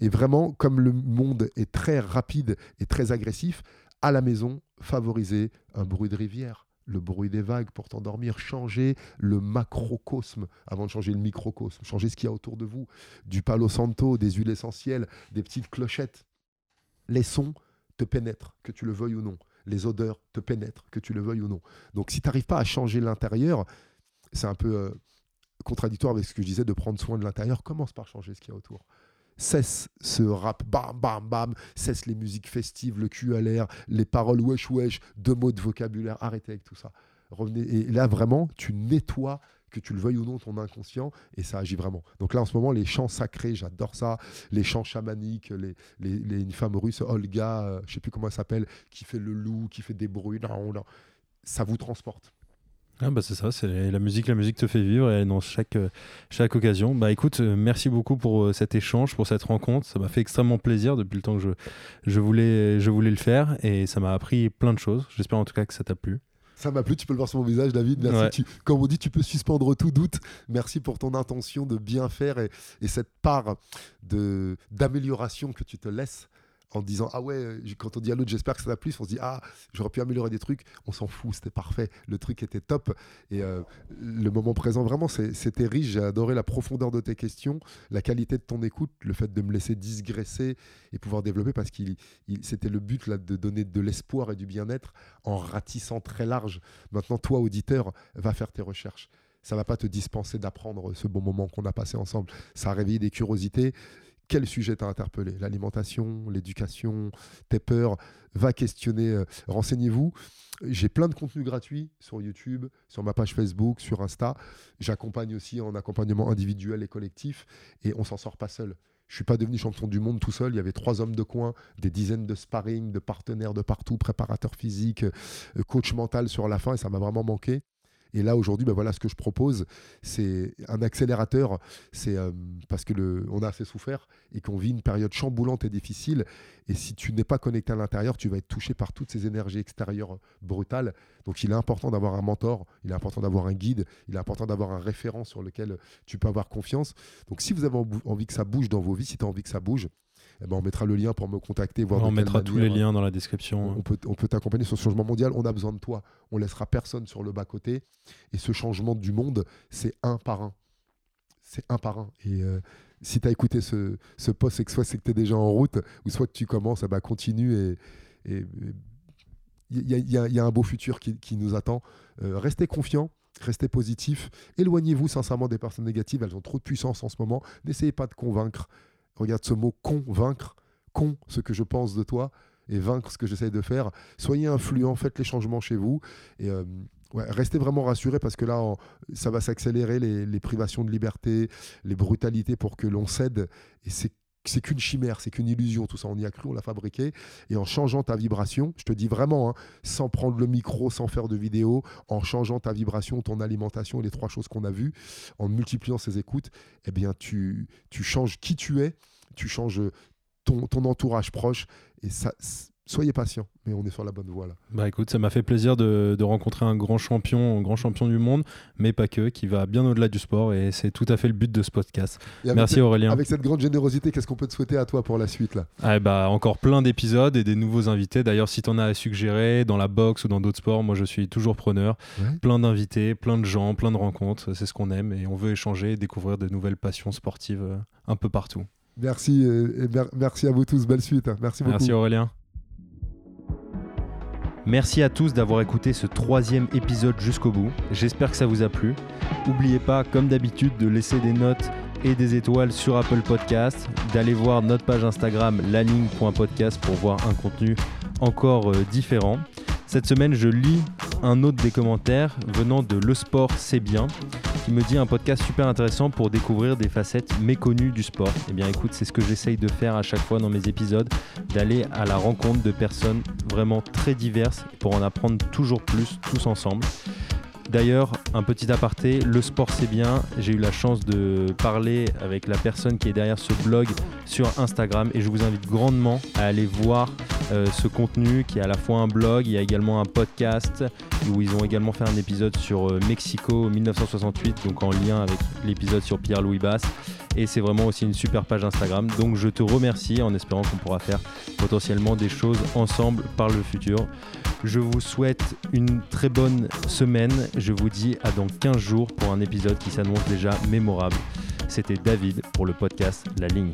Speaker 6: Et vraiment, comme le monde est très rapide et très agressif, à la maison, favorisez un bruit de rivière, le bruit des vagues pour t'endormir, changez le macrocosme avant de changer le microcosme, changez ce qu'il y a autour de vous, du palo santo, des huiles essentielles, des petites clochettes. Les sons te pénètrent, que tu le veuilles ou non. Les odeurs te pénètrent, que tu le veuilles ou non. Donc si tu n'arrives pas à changer l'intérieur, c'est un peu euh, contradictoire avec ce que je disais de prendre soin de l'intérieur. Commence par changer ce qu'il y a autour. Cesse ce rap, bam, bam, bam. Cesse les musiques festives, le cul à l'air, les paroles wesh, wesh, deux mots de vocabulaire. Arrêtez avec tout ça. Revenez. Et là, vraiment, tu nettoies, que tu le veuilles ou non, ton inconscient, et ça agit vraiment. Donc là, en ce moment, les chants sacrés, j'adore ça. Les chants chamaniques, les, une femme russe, Olga, euh, je sais plus comment elle s'appelle, qui fait le loup, qui fait des bruits. Non, non. Ça vous transporte.
Speaker 5: Ah bah c'est ça, c'est la musique, la musique te fait vivre et dans chaque, euh, chaque occasion. Bah écoute, euh, merci beaucoup pour euh, cet échange, pour cette rencontre. Ça m'a fait extrêmement plaisir depuis le temps que je, je, voulais, je voulais le faire et ça m'a appris plein de choses. J'espère en tout cas que ça t'a plu.
Speaker 6: Ça m'a plu, tu peux le voir sur mon visage, David. Merci.
Speaker 5: Ouais.
Speaker 6: Tu- comme on dit, tu peux suspendre tout doute. Merci pour ton intention de bien faire et, et cette part d'amélioration que tu te laisses en disant Ah ouais, euh, quand on dit à l'autre, j'espère que ça t'a plu, on se dit Ah, j'aurais pu améliorer des trucs. On s'en fout, c'était parfait. Le truc était top. Et euh, le moment présent, vraiment, c'était riche. J'ai adoré la profondeur de tes questions, la qualité de ton écoute, le fait de me laisser digresser et pouvoir développer parce qu'il il- c'était le but là, de donner de l'espoir et du bien-être en ratissant très large. Maintenant, toi, auditeur, va faire tes recherches. Ça va pas te dispenser d'apprendre ce bon moment qu'on a passé ensemble. Ça a réveillé des curiosités. Quel sujet t'a interpellé? L'alimentation, l'éducation, tes peurs? Va questionner, euh, renseignez-vous. J'ai plein de contenus gratuits sur YouTube, sur ma page Facebook, sur Insta. J'accompagne aussi en accompagnement individuel et collectif et on s'en sort pas seul. Je suis pas devenu champion du monde tout seul. Il y avait trois hommes de coin, des dizaines de sparring, de partenaires de partout, préparateurs physiques, euh, coach mental sur la fin et ça m'a vraiment manqué. Et là aujourd'hui, ben voilà ce que je propose, c'est un accélérateur. C'est euh, parce que on a assez souffert et qu'on vit une période chamboulante et difficile. Et si tu n'es pas connecté à l'intérieur, tu vas être touché par toutes ces énergies extérieures brutales. Donc il est important d'avoir un mentor, il est important d'avoir un guide, il est important d'avoir un référent sur lequel tu peux avoir confiance. Donc si vous avez envie que ça bouge dans vos vies, si tu as envie que ça bouge, eh ben, on mettra le lien pour me contacter, voir
Speaker 5: on mettra tous les liens dans la description.
Speaker 6: on peut, on peut t'accompagner sur ce changement mondial. On a besoin de toi. On laissera personne sur le bas-côté. Et ce changement du monde, c'est un par un. C'est un par un. Et euh, si tu as écouté ce, ce post, c'est que soit c'est que tu es déjà en route, ou soit que tu commences, eh ben, continue. Et il y, a- y y un beau futur qui, qui nous attend. Euh, restez confiants. Restez positifs. Éloignez-vous sincèrement des personnes négatives. Elles ont trop de puissance en ce moment. N'essayez pas de convaincre. Regarde ce mot convaincre. Con, ce que je pense de toi et vaincre ce que j'essaye de faire. Soyez influents, faites les changements chez vous et euh, restez vraiment rassurés parce que là, ça va s'accélérer les, les privations de liberté, les brutalités pour que l'on cède et c'est c'est qu'une chimère, c'est qu'une illusion, tout ça. On y a cru, on l'a fabriqué. Et en changeant ta vibration, je te dis vraiment, hein, sans prendre le micro, sans faire de vidéo, en changeant ta vibration, ton alimentation, les trois choses qu'on a vues, en multipliant ces écoutes, eh bien, tu, changes qui tu es, tu changes ton, ton entourage proche. Et ça, soyez patient, mais on est sur la bonne voie là.
Speaker 5: Bah écoute, ça m'a fait plaisir de, de rencontrer un grand champion, un grand champion du monde, mais pas que, qui va bien au-delà du sport et c'est tout à fait le but de ce podcast. Merci Aurélien.
Speaker 6: Avec cette grande générosité, qu'est-ce qu'on peut te souhaiter à toi pour la suite là?
Speaker 5: Ah, bah, encore plein d'épisodes et des nouveaux invités. D'ailleurs, si tu en as à suggérer dans la boxe ou dans d'autres sports, moi je suis toujours preneur.
Speaker 6: Ouais.
Speaker 5: Plein d'invités, plein de gens, plein de rencontres, c'est ce qu'on aime et on veut échanger et découvrir de nouvelles passions sportives euh, un peu partout.
Speaker 6: Merci, euh, et merci à vous tous. Belle suite. hein. Merci beaucoup.
Speaker 5: Merci Aurélien. Merci à tous d'avoir écouté ce troisième épisode jusqu'au bout. J'espère que ça vous a plu. N'oubliez pas, comme d'habitude, de laisser des notes et des étoiles sur Apple Podcast, d'aller voir notre page Instagram laligne.podcast pour voir un contenu encore euh, différent. Cette semaine, je lis un autre des commentaires venant de Le Sport C'est Bien, qui me dit un podcast super intéressant pour découvrir des facettes méconnues du sport. Eh bien écoute, c'est ce que j'essaye de faire à chaque fois dans mes épisodes, d'aller à la rencontre de personnes vraiment très diverses pour en apprendre toujours plus tous ensemble. D'ailleurs, un petit aparté, le sport c'est bien. J'ai eu la chance de parler avec la personne qui est derrière ce blog sur Instagram et je vous invite grandement à aller voir euh, ce contenu qui est à la fois un blog, il y a également un podcast où ils ont également fait un épisode sur euh, Mexico 1968, donc en lien avec l'épisode sur Pierre-Louis Basse. Et c'est vraiment aussi une super page Instagram. Donc je te remercie en espérant qu'on pourra faire potentiellement des choses ensemble par le futur. Je vous souhaite une très bonne semaine. Je vous dis à dans 15 jours pour un épisode qui s'annonce déjà mémorable. C'était David pour le podcast La Ligne.